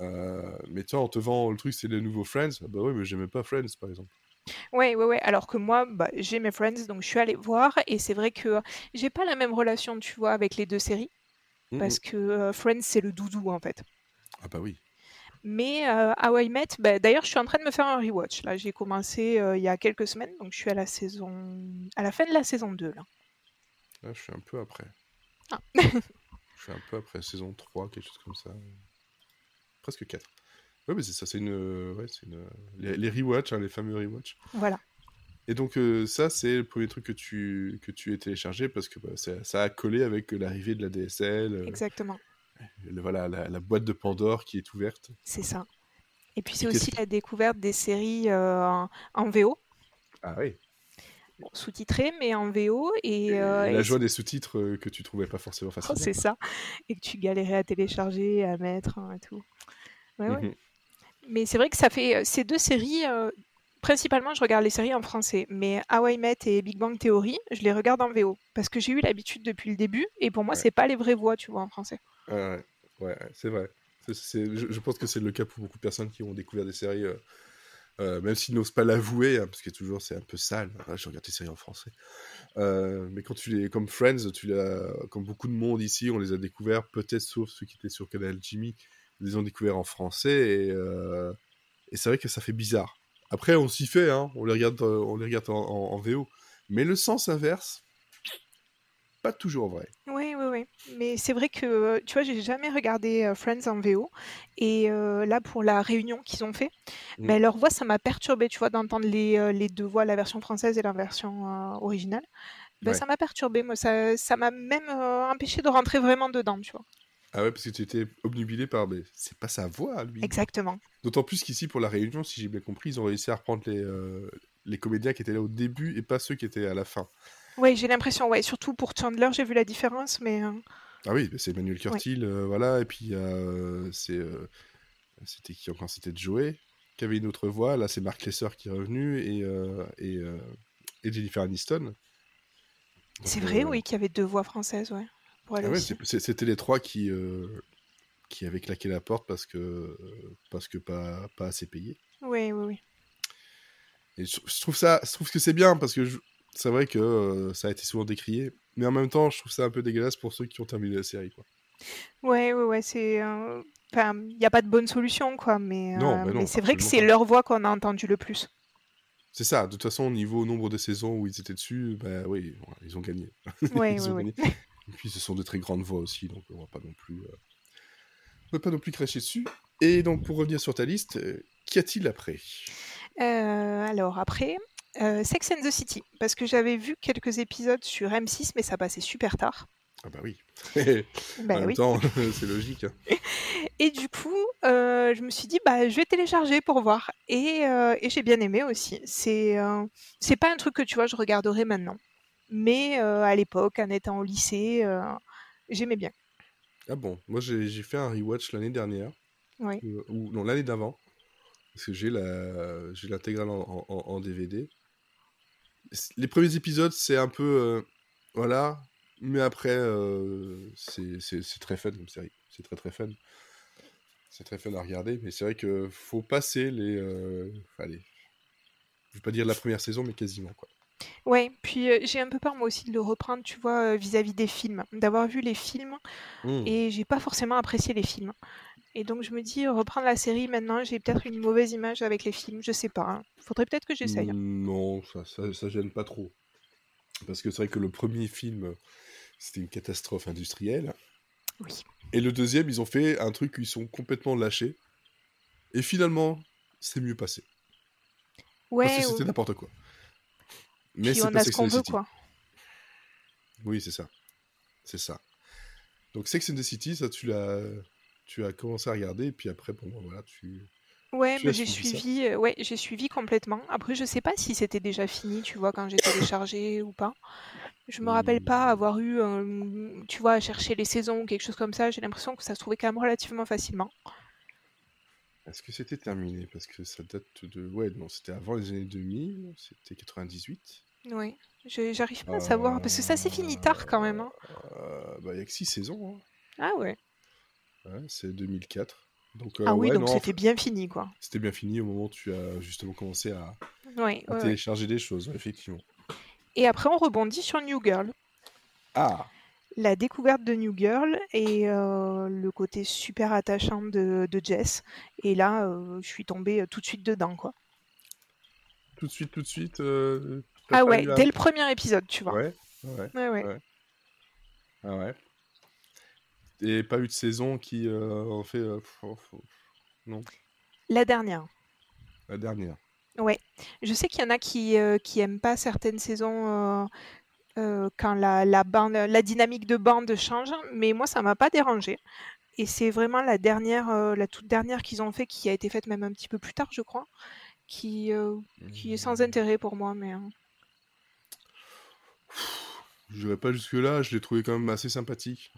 Euh, mais toi, on te vend le truc, c'est le nouveau Friends. Ah bah ouais, mais j'aimais pas Friends, par exemple. Ouais, ouais, ouais. Alors que moi, bah, j'ai mes friends, donc je suis allée voir, et c'est vrai que j'ai pas la même relation, tu vois, avec les deux séries, Mm, parce que euh, Friends, c'est le doudou, en fait. Ah bah oui. Mais euh, How I Met, bah, d'ailleurs, je suis en train de me faire un rewatch. Là, j'ai commencé euh, il y a quelques semaines, donc je suis à la saison, à la fin de la saison 2, là. Là, je suis un peu après. Ah. je suis un peu après saison 3, quelque chose comme ça. Presque 4. Ouais, mais c'est ça, c'est une. Ouais, c'est une... Les, les rewatch, hein, les fameux rewatch. Voilà. Et donc euh, ça, c'est le premier truc que tu, que tu as téléchargé parce que bah, ça, ça a collé avec l'arrivée de la DSL. euh, Exactement, le- voilà, la, la boîte de Pandore qui est ouverte. c'est ça. Et puis c'est aussi la découverte des séries euh, en, en VO, Ah oui. bon, sous-titrées, mais en VO. Et, euh, la joie des sous-titres euh, que tu trouvais pas forcément Oh, <laughs> facile. c'est ça. Et que tu galérais à télécharger, à mettre hein, et tout. Ouais, ouais. Mais c'est vrai que ça fait euh, ces deux séries. euh, principalement, je regarde les séries en français, mais How I Met et Big Bang Theory, je les regarde en VO parce que j'ai eu l'habitude depuis le début. Et pour moi, Ouais. c'est pas les vraies voix, tu vois, en français. Ouais, ouais, c'est vrai. Je, je pense que c'est le cas pour beaucoup de personnes qui ont découvert des séries, euh, euh, même s'ils n'osent pas l'avouer, hein, parce que toujours c'est un peu sale. Ah, je regarde des séries en français. Euh, mais quand tu les, comme Friends, tu comme beaucoup de monde ici, on les a découverts, peut-être sauf ceux qui étaient sur Canal Jimmy, les ont découverts en français et, euh, et c'est vrai que ça fait bizarre. Après, on s'y fait, hein, on les regarde, euh, on les regarde en, en- en VO. Mais le sens inverse, pas toujours vrai. Oui, oui, oui. Mais c'est vrai que, tu vois, j'ai jamais regardé euh, Friends en VO. Et euh, là, pour la réunion qu'ils ont fait, Mm. ben, leur voix, ça m'a perturbé, tu vois, d'entendre les, les deux voix, la version française et la version euh, originale. Ben, Ouais. Ça m'a perturbé, moi. Ça ça m'a même euh, empêché de rentrer vraiment dedans, tu vois. Ah ouais, parce que tu étais obnubilé par. Mais c'est pas sa voix, lui. Exactement. D'autant plus qu'ici, pour la réunion, si j'ai bien compris, ils ont réussi à reprendre les, euh, les comédiens qui étaient là au début et pas ceux qui étaient à la fin. Oui, j'ai l'impression, ouais. Surtout pour Chandler, j'ai vu la différence, mais euh, Ah oui, c'est Emmanuel Curtil, euh, voilà, et puis c'est. c'était qui encore? C'était Joey, qui avait une autre voix. Là, c'est Mark Lesser qui est revenu et, et, et Jennifer Aniston. c'est vrai, oui, qu'il y avait deux voix françaises, ouais. Pour Ah ouais, c'était les trois qui, euh, qui avaient claqué la porte parce que, parce que pas, pas assez payé. Oui, oui, oui. Et je, je trouve ça, je trouve que c'est bien parce que c'est vrai que euh, ça a été souvent décrié, mais en même temps, je trouve ça un peu dégueulasse pour ceux qui ont terminé la série. Quoi. Ouais, ouais, ouais, c'est. euh, Enfin, il n'y a pas de bonne solution, quoi, mais, Non, bah non, mais c'est vrai que c'est leur voix qu'on a entendu le plus. C'est ça. De toute façon, au niveau nombre de saisons où ils étaient dessus, bah oui, ils ont gagné. Ouais, <laughs> Ils ouais, ont ouais. gagné. <laughs> Et puis, ce sont de très grandes voix aussi, donc on va pas non plus, euh, on va pas non plus cracher dessus. Et donc, pour revenir sur ta liste, euh, qu'y a-t-il après? Euh, alors après, Sex and the City, parce que j'avais vu quelques épisodes sur M6, mais ça passait super tard. Ah bah oui. <laughs> en Ben même oui. temps, <laughs> c'est logique. hein. Et du coup, euh, je me suis dit, bah, je vais télécharger pour voir. Et, euh, et j'ai bien aimé aussi. C'est euh, c'est pas un truc que tu vois, je regarderai maintenant. Mais euh, à l'époque, en étant au lycée, euh, j'aimais bien. Ah bon, moi j'ai fait un rewatch l'année dernière. Oui. Euh, ou non l'année d'avant parce que j'ai la j'ai l'intégrale en, en- en- DVD les premiers épisodes c'est un peu voilà mais après euh, c'est c'est- c'est très fun comme série c'est très très fun c'est très fun à regarder mais c'est vrai que faut passer les euh, allez je vais pas dire la première saison mais quasiment quoi Ouais, puis euh, j'ai un peu peur moi aussi de le reprendre, tu vois, euh, vis-à-vis des films, d'avoir vu les films Hmm. et j'ai pas forcément apprécié les films. Et donc je me dis, reprendre la série maintenant, j'ai peut-être une mauvaise image avec les films, je sais pas. hein. Faudrait peut-être que j'essaye. Mm, Non, ça, ça, ça gêne pas trop. Parce que c'est vrai que le premier film, c'était une catastrophe industrielle. Oui. Et le deuxième, ils ont fait un truc où ils sont complètement lâchés. Et finalement, c'est mieux passé. Ouais, Parce que c'était n'importe quoi. Mais puis on a ce qu'on veut, quoi. Oui, c'est ça. C'est ça. Donc Sex and the City, ça, tu l'as... Tu as commencé à regarder, et puis après, bon, ben, voilà, tu... Ouais, Tu as j'ai suivi, euh, ouais, j'ai suivi complètement. Après, je sais pas si c'était déjà fini, tu vois, quand j'ai téléchargé ou pas. Je me rappelle pas Hmm. avoir eu, euh, tu vois, à chercher les saisons ou quelque chose comme ça. J'ai l'impression que ça se trouvait quand même relativement facilement. Est-ce que c'était terminé? Parce que ça date de... Ouais, non, c'était avant les années 2000, c'était 98. Oui, Je- j'arrive pas à savoir, parce que ça s'est fini tard quand même. hein. Euh, bah, il y a que 6 saisons. hein. Ah ouais. Ouais, c'est 2004. Donc, euh, Ah oui, ouais, donc c'était bien fini, quoi. c'était bien fini au moment où tu as justement commencé à, Ouais, télécharger des choses, effectivement. Et après, on rebondit sur New Girl. Ah La découverte de New Girl et euh, le côté super attachant de, de Jess. Et là, euh, je suis tombée euh, tout de suite dedans, quoi. Tout de suite, tout de suite. euh, Ah ouais, dès le premier épisode, tu vois. Ouais, ouais, Ouais, ouais. Ouais. ah ouais. Et pas eu de saison qui en fait... oh, non, La dernière. la dernière. Ouais. Je sais qu'il y en a qui, euh, qui aiment pas certaines saisons euh, euh, quand la, la bande, la dynamique de bande change, mais moi ça m'a pas dérangé. Et c'est vraiment la dernière, euh, la toute dernière qu'ils ont fait, qui a été faite même un petit peu plus tard, je crois, qui, euh, qui est sans intérêt pour moi. Mais euh, Je vais pas jusque-là, je l'ai trouvé quand même assez sympathique.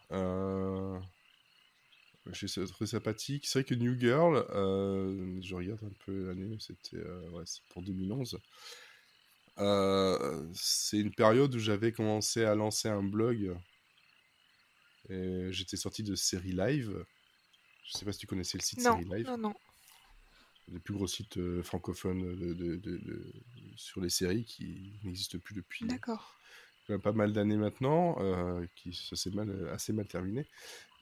J'ai trouvé sympathique. C'est vrai que New Girl, je regarde un peu l'année, c'était ouais, c'est pour 2011. Euh, c'est une période où j'avais commencé à lancer un blog. Et J'étais sorti de Série Live. Je sais pas si tu connaissais le site non, Série Live. non, non. le plus gros site euh, francophone de, de- de- de- sur les séries qui n'existe plus depuis pas mal d'années maintenant, euh, qui ça s'est mal, assez mal terminé.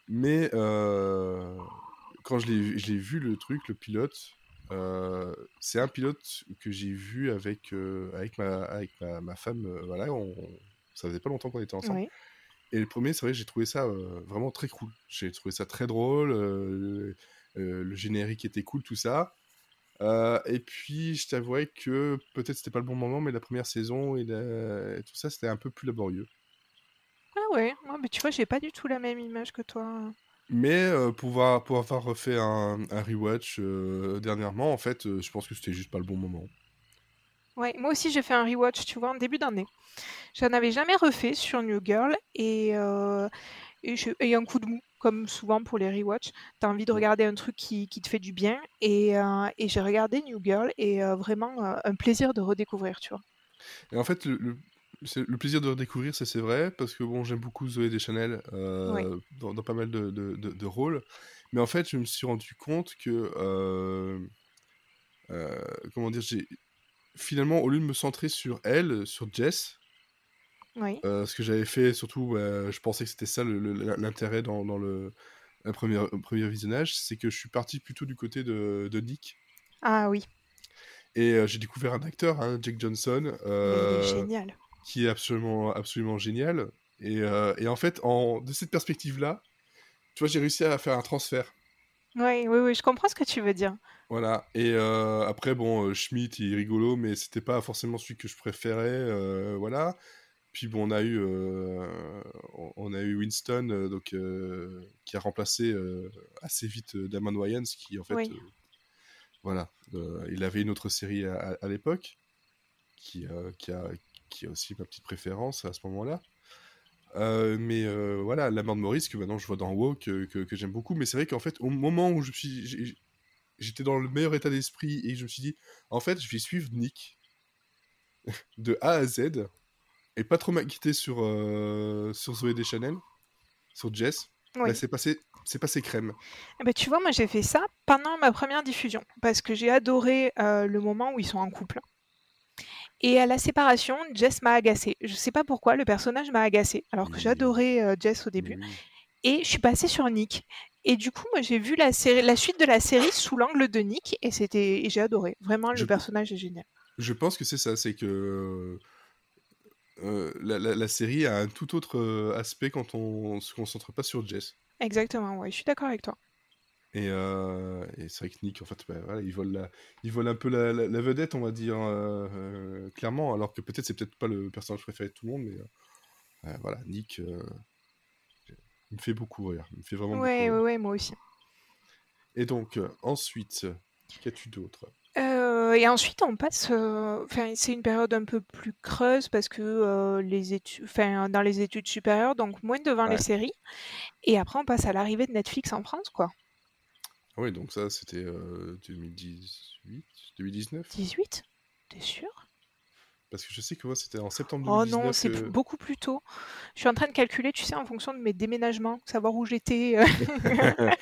Mais euh, quand je l'ai vu, le truc, le pilote, euh, c'est un pilote que j'ai vu avec, euh, avec, ma, avec ma, ma femme. euh, voilà, on, ça faisait pas longtemps qu'on était ensemble. Oui. Et le premier, c'est vrai, j'ai trouvé ça vraiment très cool. J'ai trouvé ça très drôle. le, le générique était cool, tout ça. Et puis, je t'avouerais que peut-être c'était pas le bon moment, mais la première saison et, la- et tout ça, c'était un peu plus laborieux. Ah ouais, ouais, mais tu vois, j'ai pas du tout la même image que toi. Mais euh, pour, avoir, pour avoir refait un, un rewatch euh, dernièrement, en fait, euh, je pense que c'était juste pas le bon moment. Ouais, moi aussi j'ai fait un rewatch, tu vois, en début d'année. J'en avais jamais refait sur New Girl et, euh, et, je- et un coup de mou, comme souvent pour les rewatch. T'as envie de regarder un truc qui, qui te fait du bien et, et j'ai regardé New Girl et vraiment un plaisir de redécouvrir, tu vois. Et en fait, le, le plaisir de redécouvrir, ça c'est vrai, parce que bon, j'aime beaucoup Zoé Deschanel euh, dans, dans pas mal de, de, de- de rôles. Mais en fait, je me suis rendu compte que, euh, euh, comment dire, j'ai finalement, au lieu de me centrer sur elle, sur Jess, Oui, ce que j'avais fait, surtout, euh, je pensais que c'était ça l'intérêt dans, dans le, premier, visionnage, c'est que je suis parti plutôt du côté de, Nick. ah oui, Et euh, j'ai découvert un acteur, hein, Jake Johnson, mais il est génial. Qui est absolument, absolument génial. Et, euh, et en fait, en, de cette perspective-là, tu vois, j'ai réussi à faire un transfert. Oui, oui, oui, je comprends ce que tu veux dire. Voilà. Et euh, après, bon, euh, Schmidt, il est rigolo, mais c'était pas forcément celui que je préférais. euh, voilà. Puis bon, on a eu, on- a eu Winston, donc, qui a remplacé assez vite Damon Wayans, qui en fait, Oui. voilà, il avait une autre série à, à- à l'époque, qui, qui, a, qui a aussi ma petite préférence à ce moment-là. Euh, mais euh, voilà, la mort de Maurice, que maintenant je vois dans WoW, que, que, que j'aime beaucoup. Mais c'est vrai qu'en fait, au moment où je suis, j'étais dans le meilleur état d'esprit et je me suis dit, en fait, je vais suivre Nick <laughs> de A à Z et pas trop m'inquiéter sur, euh, sur Zoé Deschanel, sur Jess. Oui. Là, c'est passé, c'est passé crème. Eh ben, tu vois, moi j'ai fait ça pendant ma première diffusion parce que j'ai adoré euh, le moment où ils sont en couple. Et à la séparation, Jess m'a agacée. Je sais pas pourquoi, le personnage m'a agacée, alors que Oui. j'adorais euh, Jess au début. Oui. Et je suis passée sur Nick. Et du coup, moi j'ai vu la, série, la suite de la série sous l'angle de Nick et c'était, et j'ai adoré. Vraiment, le Je- personnage est génial. Je pense que c'est ça, c'est que euh, la, la- la série a un tout autre euh, aspect quand on se concentre pas sur Jess. Exactement, ouais, je suis d'accord avec toi. Et, euh, et c'est vrai que Nick, en fait, bah, voilà, il, vole la, il vole un peu la, la- la vedette, on va dire, euh, euh, clairement, alors que peut-être c'est peut-être pas le personnage préféré de tout le monde, mais euh, voilà, Nick, il me fait beaucoup rire, il me fait vraiment Ouais, beaucoup ouais, rire. ouais, moi aussi. Et donc, ensuite, qu'as-tu d'autre? Et ensuite, on passe. Enfin, c'est une période un peu plus creuse parce que les études, enfin, dans les études supérieures, donc moins devant les séries. Et après, on passe à l'arrivée de Netflix en France, quoi. Ah Oui, donc ça, c'était euh, 2018, 2019 18 T'es sûr? Parce que je sais que moi, c'était en septembre Oh 2019 non, c'est que- beaucoup plus tôt. Je suis en train de calculer, tu sais, en fonction de mes déménagements, savoir où j'étais. euh. <laughs>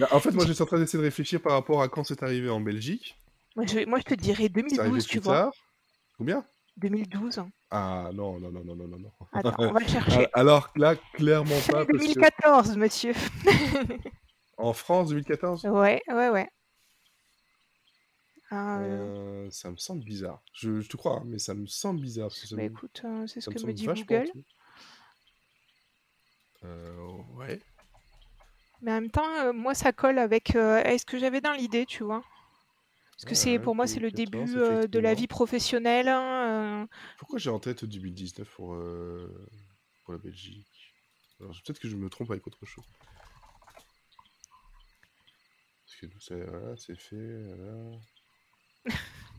Bah, en fait, moi, <laughs> j'étais en train d'essayer de réfléchir par rapport à quand c'est arrivé en Belgique. moi, je, moi, je te dirais C'est arrivé 2012, plus tu vois. tard. Combien? 2012. Ah non, non, non, non, non, non. Attends, on va le <laughs> chercher. Alors là, clairement pas, parce que 2014, monsieur. En France, 2014, Ouais, ouais, ouais. Ah, euh, ça me semble bizarre. Je, je te crois, hein, mais ça me semble bizarre. parce que ça bah me- écoute, euh, c'est ce me que me semble dit Google. Euh, ouais. Mais en même temps, euh, moi, ça colle avec euh, est ce que j'avais dans l'idée, tu vois? Parce que c'est pour moi, c'est le 2014, début de la vie professionnelle. hein. Pourquoi j'ai en tête 2019 pour, pour la Belgique? Alors, Peut-être que je me trompe avec autre chose. Que c'est voilà, c'est fait. voilà.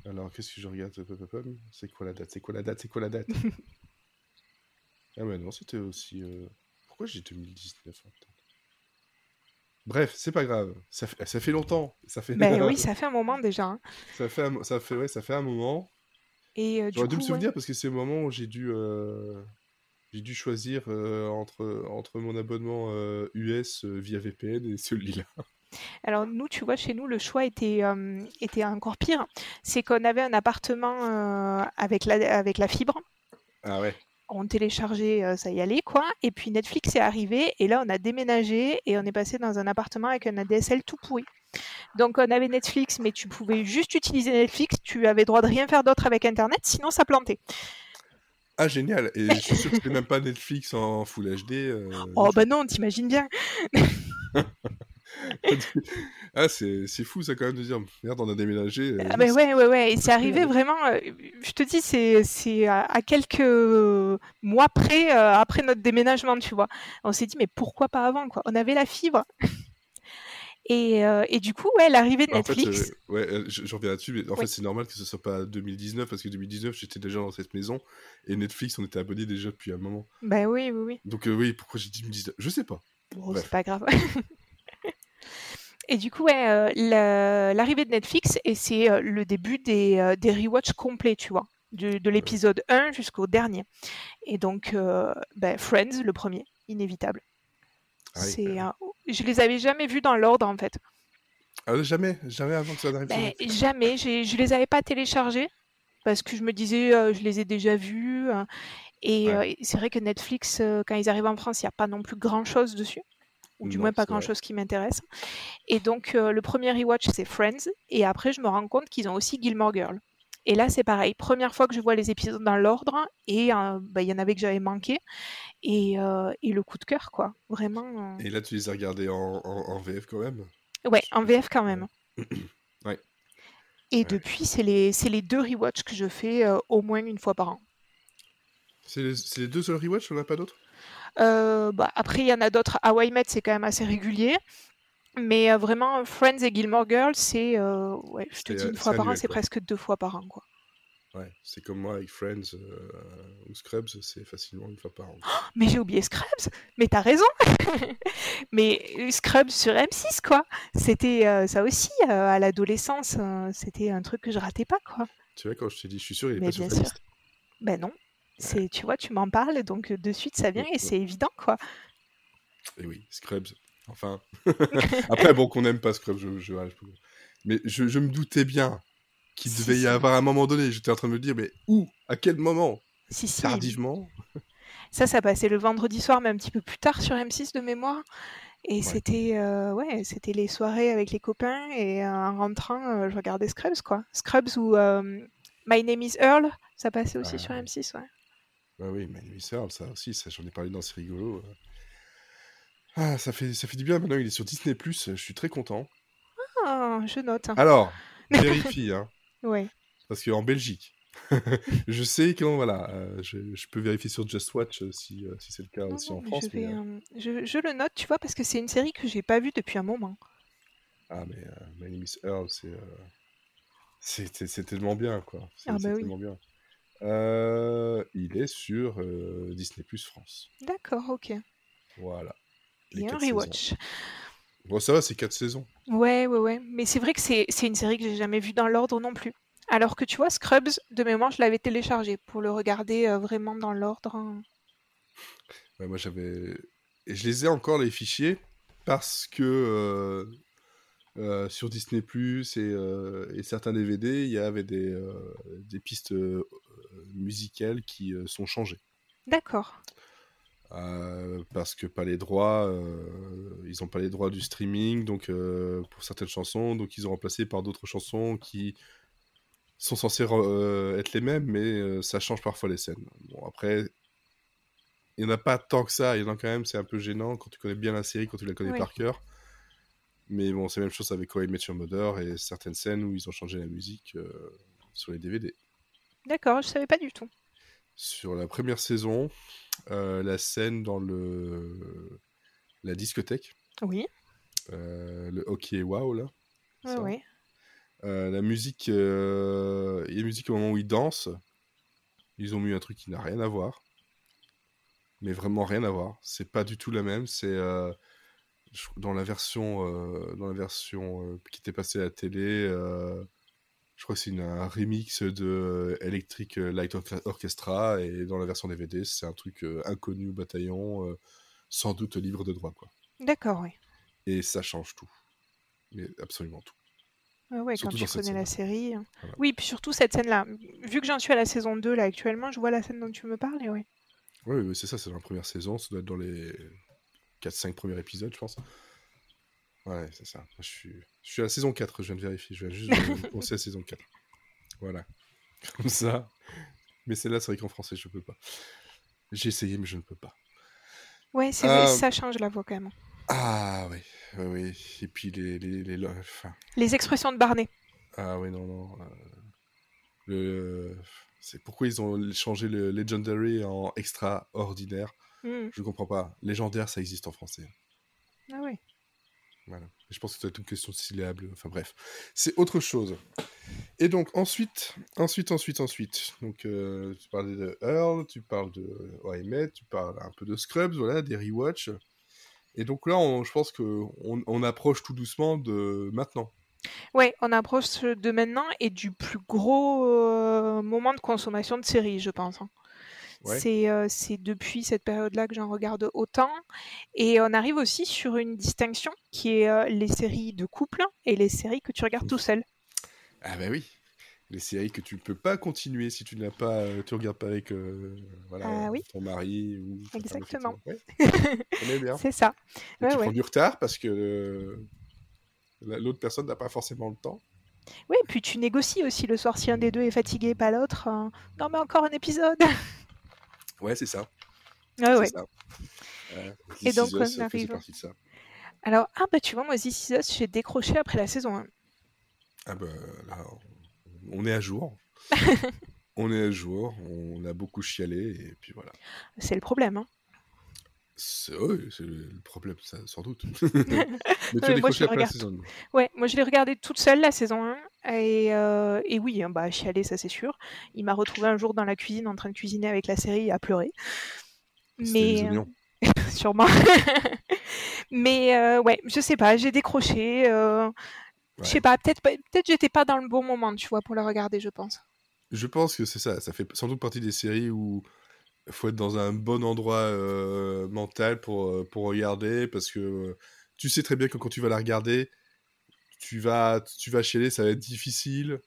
Alors, qu'est-ce que je regarde. C'est quoi la date? C'est quoi la date? C'est quoi la date? Ah, mais non, c'était aussi. euh, Pourquoi j'ai 2019 hein, putain Bref, c'est pas grave. Ça fait, ça fait longtemps. Ça fait, Ben oui, <laughs> ça fait un moment déjà. hein. ça fait, un, ça fait, ouais, ça fait un moment. Et euh, J'aurais dû me ouais. souvenir parce que c'est le moment où j'ai dû, euh, j'ai dû choisir euh, entre, entre mon abonnement US via VPN et celui-là. Alors nous, tu vois, chez nous, le choix était, euh, était encore pire. C'est qu'on avait un appartement euh, avec, la, avec la fibre. Ah ouais. On téléchargeait, euh, ça y allait, quoi. Et puis Netflix est arrivé, et là, on a déménagé, et on est passé dans un appartement avec un ADSL tout pourri. Donc on avait Netflix, mais tu pouvais juste utiliser Netflix, tu avais droit de rien faire d'autre avec Internet, sinon ça plantait. Ah génial. Et je suis sûr que c'était même pas Netflix en Full HD. euh, Oh bah non, t'imagines bien. <laughs> <laughs> ah c'est c'est fou ça quand même de dire merde on a déménagé. euh, Ah ben ouais, ouais, ouais. Et c'est arrivé vraiment, euh, je te dis, c'est, c'est à, quelques mois près, euh, après notre déménagement, tu vois. On s'est dit, mais pourquoi pas avant, quoi? On avait la fibre. <laughs> Et, euh, et du coup, ouais, l'arrivée de En fait, Netflix. euh, ouais, euh, je, je reviens là-dessus, mais en fait, c'est normal que ce soit pas 2019 parce que 2019, j'étais déjà dans cette maison et Netflix, on était abonné déjà depuis un moment. Ben oui, oui, oui. Donc, euh, oui, pourquoi j'ai dit 2019 Je sais pas. Bon, c'est pas grave. <laughs> Et du coup, ouais, euh, la- l'arrivée de Netflix, et c'est euh, le début des, euh, des rewatch complets, tu vois, du- de l'épisode 1 jusqu'au dernier. Et donc, euh, ben, Friends, le premier, inévitable. Ah oui, c'est, bah euh, je les avais jamais vus dans l'ordre, en fait. Ah, jamais, jamais avant que ça n'arrive. sur Ben, jamais, je les avais pas téléchargés, parce que je me disais, je les ai déjà vus. euh, et Ouais. c'est vrai que Netflix, quand ils arrivent en France, il n'y a pas non plus grand-chose dessus. Ou du Non, moins pas c'est vrai. grand-chose qui m'intéresse. Et donc, euh, le premier rewatch, c'est Friends. Et après, je me rends compte qu'ils ont aussi Gilmore Girl. Et là, c'est pareil. Première fois que je vois les épisodes dans l'ordre. Et euh, bah, il y en avait que j'avais manqué. Et, euh, et le coup de cœur, quoi. Vraiment. Et là, tu les as regardés en, en- en VF quand même? Ouais, en VF quand même. Ouais. Et Ouais. depuis, c'est les, les deux rewatch que je fais au moins une fois par an. C'est les, les deux seuls rewatch, on n'a pas d'autres? Bah, après, il y en a d'autres. How I Met, c'est quand même assez régulier. Mais euh, vraiment, Friends et Gilmore Girls, c'est, euh, ouais, je te dis euh, une fois par an, c'est presque deux fois par an, quoi. Ouais, c'est comme moi avec Friends euh, ou Scrubs, c'est facilement une fois par an. Mais j'ai oublié Scrubs. Mais t'as raison. <laughs> Mais euh, Scrubs sur M6, quoi. C'était euh, ça aussi euh, à l'adolescence. euh, c'était un truc que je ratais pas, quoi. Tu vois, quand je t'ai dit, je suis sûr, il est Mais pas sur. Ben non. C'est, tu vois, tu m'en parles, donc de suite ça vient et c'est évident, quoi. Et oui, Scrubs. Enfin. <laughs> Après, bon, qu'on n'aime pas Scrubs, je, je, Mais je, me doutais bien qu'il Si, devait y si. avoir un moment donné. J'étais en train de me dire, mais où? À quel moment? Si, si. Tardivement? Ça, ça passait le vendredi soir, mais un petit peu plus tard sur M6 de mémoire. Et c'était euh, ouais, c'était les soirées avec les copains et euh, en rentrant, euh, je regardais Scrubs quoi. Scrubs ou My Name is Earl, ça passait aussi sur ouais. M6 ouais. Bah oui, mais Miss Earl, ça aussi, ça, j'en ai parlé dans C'est rigolo. euh. Ah, ça fait, ça fait du bien. Maintenant, il est sur Disney+. Je suis très content. Ah, je note. Alors, <laughs> vérifie, hein, Ouais. parce qu'en Belgique, <laughs> je sais que voilà, euh, je, je peux vérifier sur Just Watch euh, si, euh, si c'est le cas Non, aussi non, en France. je, vais, je, je le note, tu vois, parce que c'est une série que j'ai pas vue depuis un moment. Ah, mais My Name is Earl, c'est, tellement bien, quoi. C'est, Ah, c'est bah oui. tellement bien. Euh, il est sur euh, Disney Plus France. D'accord, ok. Voilà. A un saisons. rewatch. Bon, ça va, c'est 4 saisons. Ouais, ouais, ouais. Mais c'est vrai que c'est une série que j'ai jamais vue dans l'ordre non plus. Alors que tu vois, Scrubs, de mémoire, je l'avais téléchargé pour le regarder euh, vraiment dans l'ordre. hein. Ouais, moi, j'avais. Et je les ai encore, les fichiers, parce que euh, sur Disney Plus et, euh, et certains DVD, il y avait des, euh, des pistes musicales qui euh, sont changées. D'accord. Euh, parce que pas les droits, euh, ils n'ont pas les droits du streaming, donc euh, pour certaines chansons, donc ils ont remplacé par d'autres chansons qui sont censées être les mêmes, mais ça change parfois les scènes. Bon après, il n'y en a pas tant que ça, il y en a quand même, c'est un peu gênant quand tu connais bien la série, quand tu la connais Oui. par cœur. Mais bon, c'est la même chose avec How I Met Your Mother et certaines scènes où ils ont changé la musique sur les DVD. D'accord, je savais pas du tout. Sur la première saison, euh, la scène dans le la discothèque, Oui, euh, le hockey wow là, ouais. Euh, la musique, il y a une musique au moment où ils dansent. Ils ont mis un truc qui n'a rien à voir. Mais vraiment rien à voir. C'est pas du tout la même. C'est dans la version, dans la version qui était passée à la télé. Euh, je crois que c'est un remix de Electric Light Orchestra-. Et dans la version DVD, c'est un truc euh, inconnu au bataillon, euh, sans doute libre de droit. Quoi. D'accord, oui. Et ça change tout. Mais absolument tout. Ouais, ouais, Surtout quand tu connais la série. hein. Voilà. Oui, puis surtout cette scène-là. Vu que j'en suis à la saison 2 là actuellement, je vois la scène dont tu me parles et ouais. Oui, oui, c'est ça, c'est dans la première saison, ça doit être dans les 4-5 premiers épisodes, je pense. Ouais, c'est ça. Je suis... je suis à la saison 4, je viens de vérifier, je viens juste de <laughs> commencer la saison 4. Voilà. Comme ça. Mais celle-là, c'est vrai qu'en français, je peux pas. J'ai essayé, mais je ne peux pas. Ouais, c'est Euh, ça change la voix quand même. Ah oui, oui, oui. Et puis les... les, les... les- Enfin, Les expressions de Barney. ah oui, non, non. euh, Le... C'est pourquoi ils ont changé le Legendary en extraordinaire. Hmm. Je comprends pas. Légendaire, ça existe en français. Je pense que c'est une question de syllabes. Enfin bref, c'est autre chose. Et donc ensuite, ensuite, ensuite, ensuite. Donc euh, tu parlais de Earl, tu parles de OIMET, tu parles un peu de Scrubs, voilà, des rewatch. Et donc là, je pense que on approche tout doucement de maintenant. Ouais, on approche de maintenant et du plus gros euh, moment de consommation de séries, je pense. hein. Ouais. C'est euh, c'est depuis cette période-là que j'en regarde autant. Et on arrive aussi sur une distinction qui est euh, les séries de couple et les séries que tu regardes tout seul. Ah bah oui. Les séries que tu ne peux pas continuer si tu n'as pas, euh, tu regardes pas avec euh, voilà, Ah oui. ton mari ou Exactement. Ouais. <laughs> C'est ça. Ouais, tu ouais. prends du retard parce que euh, la- l'autre personne n'a pas forcément le temps. Oui, puis tu négocies aussi le soir si un des deux est fatigué et pas l'autre. euh, Non, mais encore un épisode. Ouais, c'est ça. Ah ouais. ça. Et donc, on arrive. partie de ça. Alors, ah bah tu vois, moi, This Is Us, j'ai décroché après la saison 1. Ah bah là, on- on est à jour. <laughs> on est à jour, on a beaucoup chialé et puis voilà. C'est le problème. Hein. C'est ouais, c'est le problème, ça, sans doute. <laughs> Mais tu as moi, je après la saison. Ouais, moi je l'ai regardé toute seule la saison 1 et, euh, et oui, hein, bah chialer ça c'est sûr. Il m'a retrouvé un jour dans la cuisine en train de cuisiner avec la série à pleurer. Les Mais oignons. euh, <laughs> sûrement. <laughs> Mais euh, ouais, je sais pas, j'ai décroché. euh, Je sais pas, peut-être peut-être j'étais pas dans le bon moment, tu vois, pour la regarder, je pense. Je pense que c'est ça. Ça fait sans doute partie des séries où faut être dans un bon endroit euh, mental pour, euh, pour regarder parce que euh, tu sais très bien que quand tu vas la regarder, tu vas, tu vas chialer, ça va être difficile.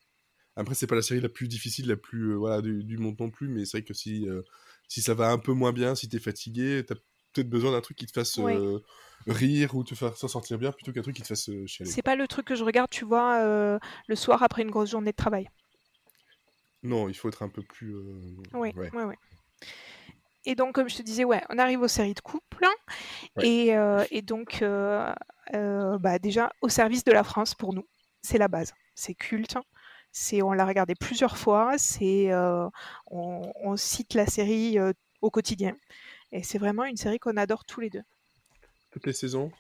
Après, c'est pas la série la plus difficile, la plus euh, voilà, du, du monde non plus, mais c'est vrai que si, euh, si ça va un peu moins bien, si t'es fatigué, t'as peut-être besoin d'un truc qui te fasse Ouais. euh, rire ou te faire s'en sortir bien plutôt qu'un truc qui te fasse chialer. C'est pas le truc que je regarde, tu vois, le soir après une grosse journée de travail. Non, il faut être un peu plus. Ouais, ouais. ouais, ouais. Et donc, comme je te disais, ouais, on arrive aux séries de couple. Ouais. Et, euh, et donc, euh, euh, bah, déjà, au service de la France pour nous, c'est la base. C'est culte. C'est, on l'a regardé plusieurs fois. C'est, on, on cite la série au quotidien. Et c'est vraiment une série qu'on adore tous les deux, Toutes les saisons?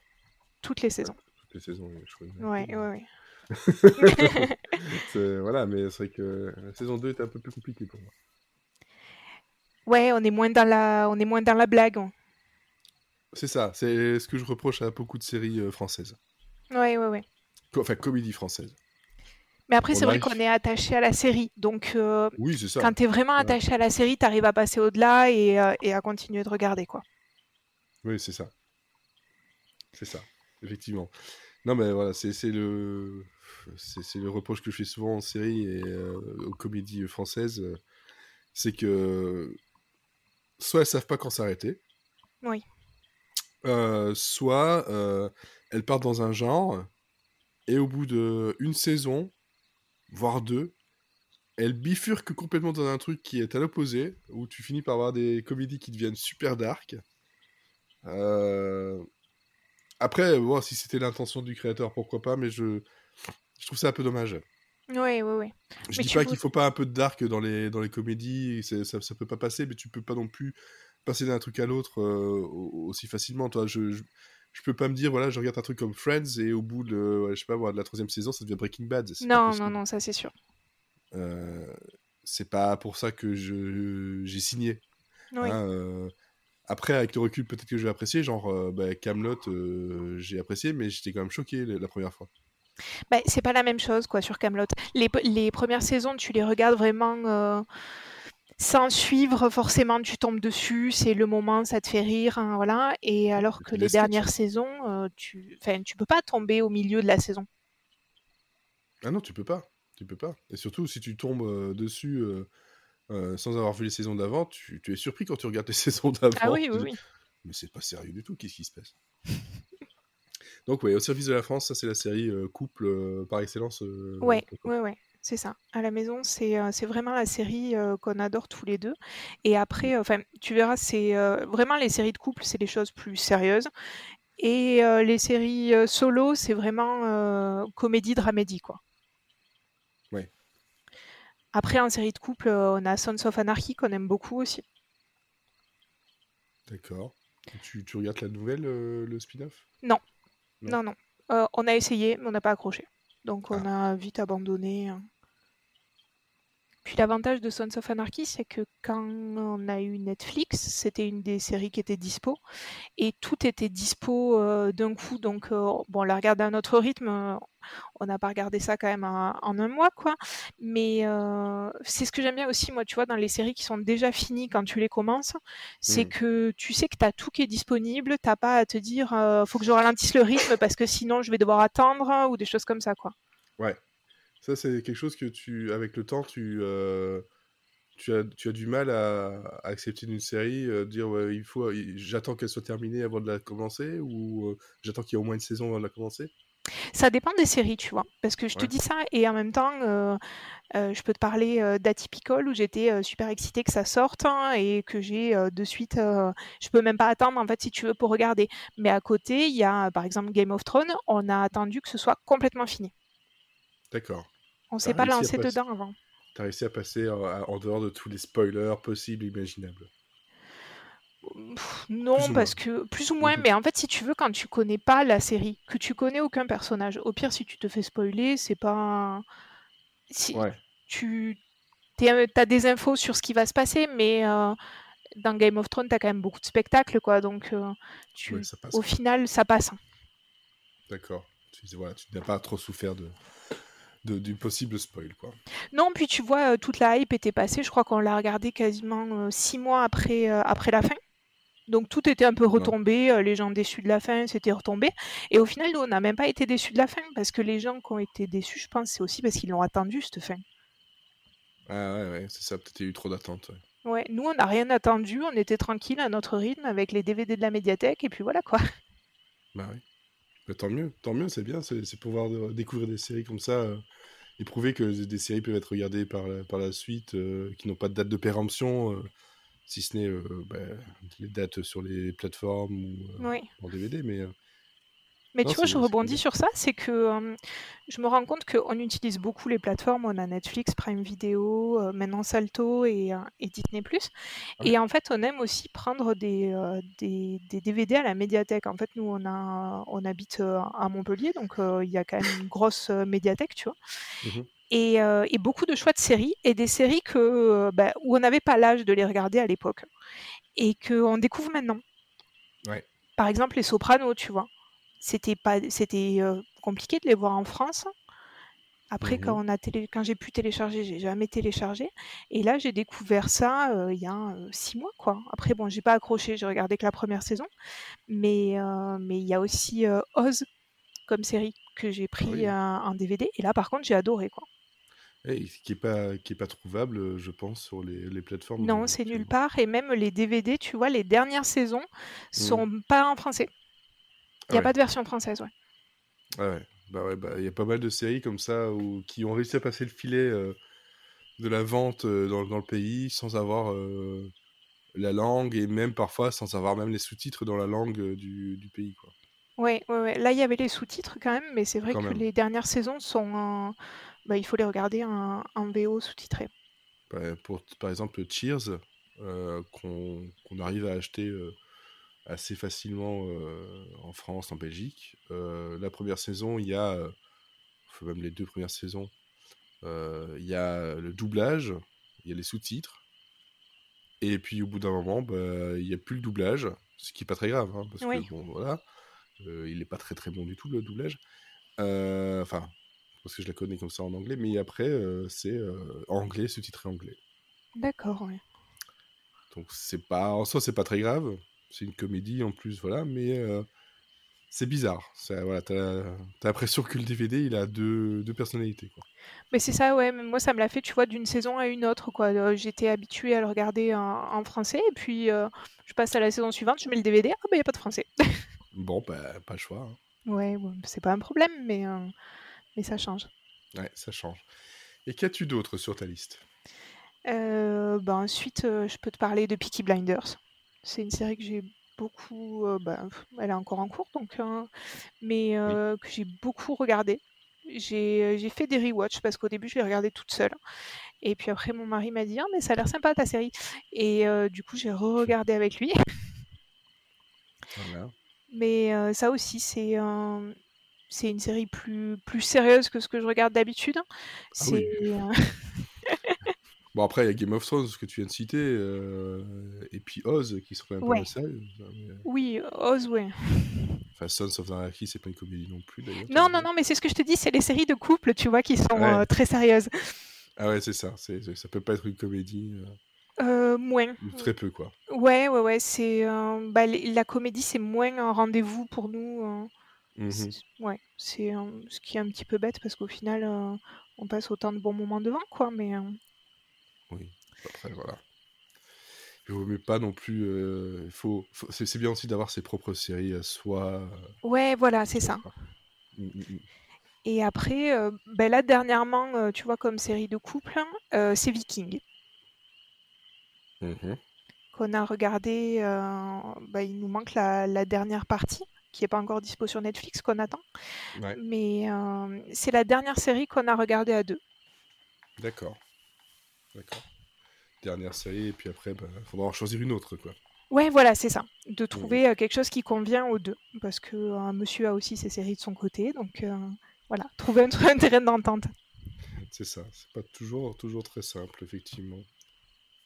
Toutes les saisons. Toutes les saisons, je crois. Ouais, ouais, ouais. <laughs> Voilà, mais c'est vrai que la saison 2 était un peu plus compliquée pour moi. Ouais, on est moins dans la, on est moins dans la blague. on- C'est ça, c'est ce que je reproche à beaucoup de séries euh, françaises. Ouais, ouais, ouais. Enfin, comédie française. Mais après, c'est vrai qu'on est attaché à la série. Donc, euh, Oui, c'est ça. quand tu es vraiment Ouais. attaché à la série, tu arrives à passer au-delà et, euh, et à continuer de regarder, quoi. Oui, c'est ça. C'est ça, effectivement. Non, mais voilà, c'est le... C'est le reproche que je fais souvent en série et aux comédies françaises. c'est que soit elles savent pas quand s'arrêter. Oui. euh, soit euh, elles partent dans un genre et au bout de une saison, voire deux, elles bifurquent complètement dans un truc qui est à l'opposé, où tu finis par avoir des comédies qui deviennent super dark. Euh, Après, bon, si c'était l'intention du créateur, pourquoi pas, mais je, je trouve ça un peu dommage. Oui, oui, oui. Je Mais dis pas qu'il faut pas un peu de dark dans les, dans les comédies, ça, ça peut pas passer, mais tu peux pas non plus passer d'un truc à l'autre euh, au- aussi facilement. Toi, je, je, je peux pas me dire, voilà, je regarde un truc comme Friends et au bout de, ouais, je sais pas, de la troisième saison, ça devient Breaking Bad. Non, non, non, ça c'est sûr. Euh, c'est pas pour ça que j'ai signé. Oui. hein, euh. Après, avec le recul, peut-être que je vais apprécier. Genre, bah, Camelot, j'ai apprécié, mais j'étais quand même choqué la, la première fois. Bah, c'est pas la même chose quoi sur Camelot. Les, les premières saisons, tu les regardes vraiment euh, sans suivre forcément, tu tombes dessus, c'est le moment, ça te fait rire, hein, voilà. Et alors que les dernières saisons, euh, tu, enfin, tu peux pas tomber au milieu de la saison. Ah non, tu peux pas. Tu peux pas. Et surtout, si tu tombes euh, dessus sans avoir vu les saisons d'avant, tu, tu es surpris quand tu regardes les <laughs> saisons d'avant. Ah oui, oui, oui. Mais c'est pas sérieux du tout, qu'est-ce qui se passe? Donc, ouais, au service de la France, ça c'est la série euh, couple euh, par excellence. euh, Ouais, ouais, ouais, c'est ça. À la maison, c'est euh, vraiment la série qu'on adore tous les deux. Et après, enfin, tu verras, c'est vraiment les séries de couple, c'est les choses plus sérieuses. Et les séries solo, c'est vraiment comédie, dramédie, quoi. Ouais. Après, en série de couple, on a Sons of Anarchy qu'on aime beaucoup aussi. D'accord. Tu, tu regardes la nouvelle, le spin-off? Non. Non. Non, non. Euh, on a essayé, mais on n'a pas accroché. Donc on Ah. a vite abandonné. Puis l'avantage de Sons of Anarchy, c'est que quand on a eu Netflix, c'était une des séries qui était dispo. Et tout était dispo euh, d'un coup. Donc euh, bon, on l'a regardé à notre rythme. On n'a pas regardé ça quand même en, en un mois, quoi. Mais euh, c'est ce que j'aime bien aussi, moi, tu vois, dans les séries qui sont déjà finies quand tu les commences, c'est Mm. que tu sais que tu as tout qui est disponible, t'as pas à te dire faut que je ralentisse le rythme parce que sinon je vais devoir attendre ou des choses comme ça, quoi. Ouais. Ça, c'est quelque chose que tu, avec le temps, tu, euh, tu, as, tu as du mal à, à accepter d'une série, euh, dire ouais, il faut, j'attends qu'elle soit terminée avant de la commencer ou euh, j'attends qu'il y ait au moins une saison avant de la commencer? Ça dépend des séries, tu vois. Parce que je te dis ça et en même temps, euh, euh, je peux te parler euh, d'Atypical où j'étais super excitée que ça sorte hein, et que j'ai de suite. je peux même pas attendre en fait si tu veux pour regarder. Mais à côté, il y a par exemple Game of Thrones. On a attendu que ce soit complètement fini. D'accord. On s'est pas lancé passer- dedans avant. T'as réussi à passer en, à- en dehors de tous les spoilers possibles et imaginables. Pff, Non, parce que plus ou moins, Mhm. mais en fait, si tu veux, quand tu connais pas la série, que tu connais aucun personnage, au pire, si tu te fais spoiler, c'est pas. Si Ouais. tu as des infos sur ce qui va se passer, mais euh, dans Game of Thrones, tu as quand même beaucoup de spectacles, quoi. Donc, euh, tu... Ouais, ça passe. au final, ça passe. D'accord. Tu, voilà, tu n'as pas trop souffert de, de- du possible spoil, quoi. Non, puis tu vois, euh, toute la hype était passée. Je crois qu'on l'a regardé quasiment euh, six mois après, euh, après la fin. Donc tout était un peu retombé. les gens déçus de la fin, c'était retombé. Et au final, nous, on n'a même pas été déçus de la fin. Parce que les gens qui ont été déçus, je pense, c'est aussi parce qu'ils l'ont attendu, cette fin. Ah ouais, ouais, c'est ça. Peut-être y a eu trop d'attentes. ouais. Ouais, nous, on n'a rien attendu. On était tranquille à notre rythme avec les DVD de la médiathèque. Et puis voilà, quoi. Bah oui. Bah, tant mieux, tant mieux, c'est bien. C'est pouvoir découvrir des séries comme ça euh, et prouver que des séries peuvent être regardées par la, par la suite, euh, qui n'ont pas de date de péremption, euh, si ce n'est euh, bah, les dates sur les plateformes ou Oui. en DVD. Mais Mais Non, tu vois, je rebondis bien. sur ça, c'est que euh, je me rends compte qu'on utilise beaucoup les plateformes. On a Netflix, Prime Video, euh, maintenant Salto et, euh, et Disney+. Ouais. Et en fait, on aime aussi prendre des, euh, des, des DVD à la médiathèque. En fait, nous, on, a, on habite euh, à Montpellier, donc il y a quand même une grosse médiathèque, tu vois. Mhm. Et, euh, et beaucoup de choix de séries, et des séries que, euh, bah, où on n'avait pas l'âge de les regarder à l'époque, et qu'on découvre maintenant. Ouais. Par exemple, Les Sopranos, tu vois c'était pas c'était euh, compliqué de les voir en France. Après quand on a télé, quand j'ai pu télécharger j'ai jamais téléchargé. Et là j'ai découvert ça euh, il y a euh, six mois quoi. Après bon j'ai pas accroché j'ai regardé que la première saison. Mais euh, mais il y a aussi Oz comme série que j'ai pris oui. en DVD et là par contre j'ai adoré quoi. Et qui est pas qui est pas trouvable, je pense, sur les, les plateformes. non c'est nulle part. Et même les DVD tu vois les dernières saisons sont pas en français il n'y a ouais. pas de version française ouais Ah ouais, bah ouais, bah il y a pas mal de séries comme ça où, qui ont réussi à passer le filet euh, de la vente euh, dans, dans le pays sans avoir euh, la langue et même parfois sans avoir même les sous-titres dans la langue du, du pays quoi. Ouais, ouais, ouais. Là, il y avait les sous-titres quand même, mais c'est vrai Quand que même. les dernières saisons sont en... bah, il faut les regarder en, en VO sous-titré. Bah, pour, par exemple, Cheers, qu'on qu'on arrive à acheter assez facilement euh, en France, en Belgique. Euh, la première saison, il y a, euh, enfin, même les deux premières saisons, il y a le doublage, il y a les sous-titres. Et puis au bout d'un moment, bah, il n'y a plus le doublage, ce qui n'est pas très grave, hein, parce Oui. que bon, voilà, euh, il n'est pas très très bon du tout le doublage. Euh, Enfin, parce que je la connais comme ça en anglais, mais après, euh, c'est anglais, sous-titré anglais. D'accord, ouais. Donc c'est pas en soi c'est pas très grave, c'est une comédie en plus voilà, mais euh, c'est bizarre. Ça, voilà, t'as t'as l'impression que le DVD il a deux, deux personnalités quoi. Mais c'est ça, ouais. Moi, ça me l'a fait, tu vois, d'une saison à une autre, quoi. Euh, J'étais habituée à le regarder en, en français, et puis euh, je passe à la saison suivante, je mets le DVD, ah bah, il n'y a pas de français. <laughs> Bon bah pas le choix. hein. Ouais, ouais, c'est pas un problème, mais, euh, mais ça change. Ouais, ça change. Et qu'as-tu d'autre sur ta liste? Bah, ensuite, je peux te parler de Peaky Blinders. C'est une série que j'ai beaucoup. euh, bah, pff, elle est encore en cours, donc, euh, mais euh, que j'ai beaucoup regardé. J'ai euh, j'ai fait des rewatch parce qu'au début, je l'ai regardé toute seule. Et puis après, mon mari m'a dit Ah, mais ça a l'air sympa ta série. Et euh, du coup, j'ai re-regardé avec lui. Voilà. <laughs> Mais euh, ça aussi, c'est un- c'est une série plus, plus sérieuse que ce que je regarde d'habitude. Oui. <laughs> euh, Bon après il y a Game of Thrones que tu viens de citer euh, et puis Oz qui quand même Ouais. mal sérieux. mais- oui, Oz, ouais. Enfin Sons of Anarchy c'est pas une comédie non plus d'ailleurs. Non, non, non, mais c'est ce que je te dis, c'est les séries de couple, tu vois, qui sont Ouais. euh, très sérieuses. Ah ouais c'est ça, c'est ça peut pas être une comédie, euh, Euh, moins. très peu quoi. Ouais, ouais, ouais, c'est... euh, bah, la comédie, c'est moins un rendez-vous pour nous. euh, c'est- Ouais, c'est euh, ce qui est un petit peu bête, parce qu'au final, euh, on passe autant de bons moments devant, quoi, mais... Oui, après voilà. Il vaut mieux pas non plus. euh, faut, faut- c'est bien aussi d'avoir ses propres séries à soi. euh, Ouais, voilà, c'est ça. Mm, mm, mm. Et après, euh, ben là, dernièrement, euh, tu vois, comme série de couple, euh, c'est Viking, Mhm. qu'on a regardé. bah, il nous manque la, la dernière partie, qui n'est pas encore dispo sur Netflix, qu'on attend. Ouais, Mais euh, c'est la dernière série qu'on a regardée à deux. d'accord. D'accord. Dernière série, et puis après, il faudra en choisir une autre, quoi. Ouais, voilà, c'est ça. De trouver euh, quelque chose qui convient aux deux. Parce que euh, monsieur a aussi ses séries de son côté. Donc euh, voilà, trouver un, <laughs> un terrain d'entente. C'est ça. C'est pas toujours, toujours très simple, effectivement.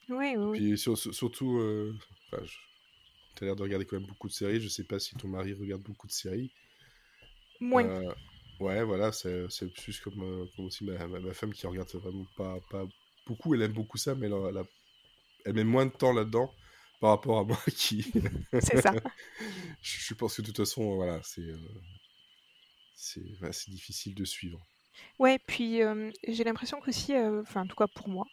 Oui, oui. Puis sur- sur- surtout, euh, enfin, je- t'as l'air de regarder quand même beaucoup de séries. Je sais pas si ton mari regarde beaucoup de séries. Moins. Euh, ouais, voilà, c'est plus comme, comme aussi ma, ma- ma femme qui regarde vraiment pas, pas beaucoup. Elle aime beaucoup ça, mais elle, elle a- elle met moins de temps là-dedans par rapport à moi <laughs> qui. C'est ça. <laughs> je, pense que de toute façon, voilà, c'est euh, c'est difficile de suivre. Ouais, puis euh, j'ai l'impression qu'aussi, euh, enfin en tout cas pour moi,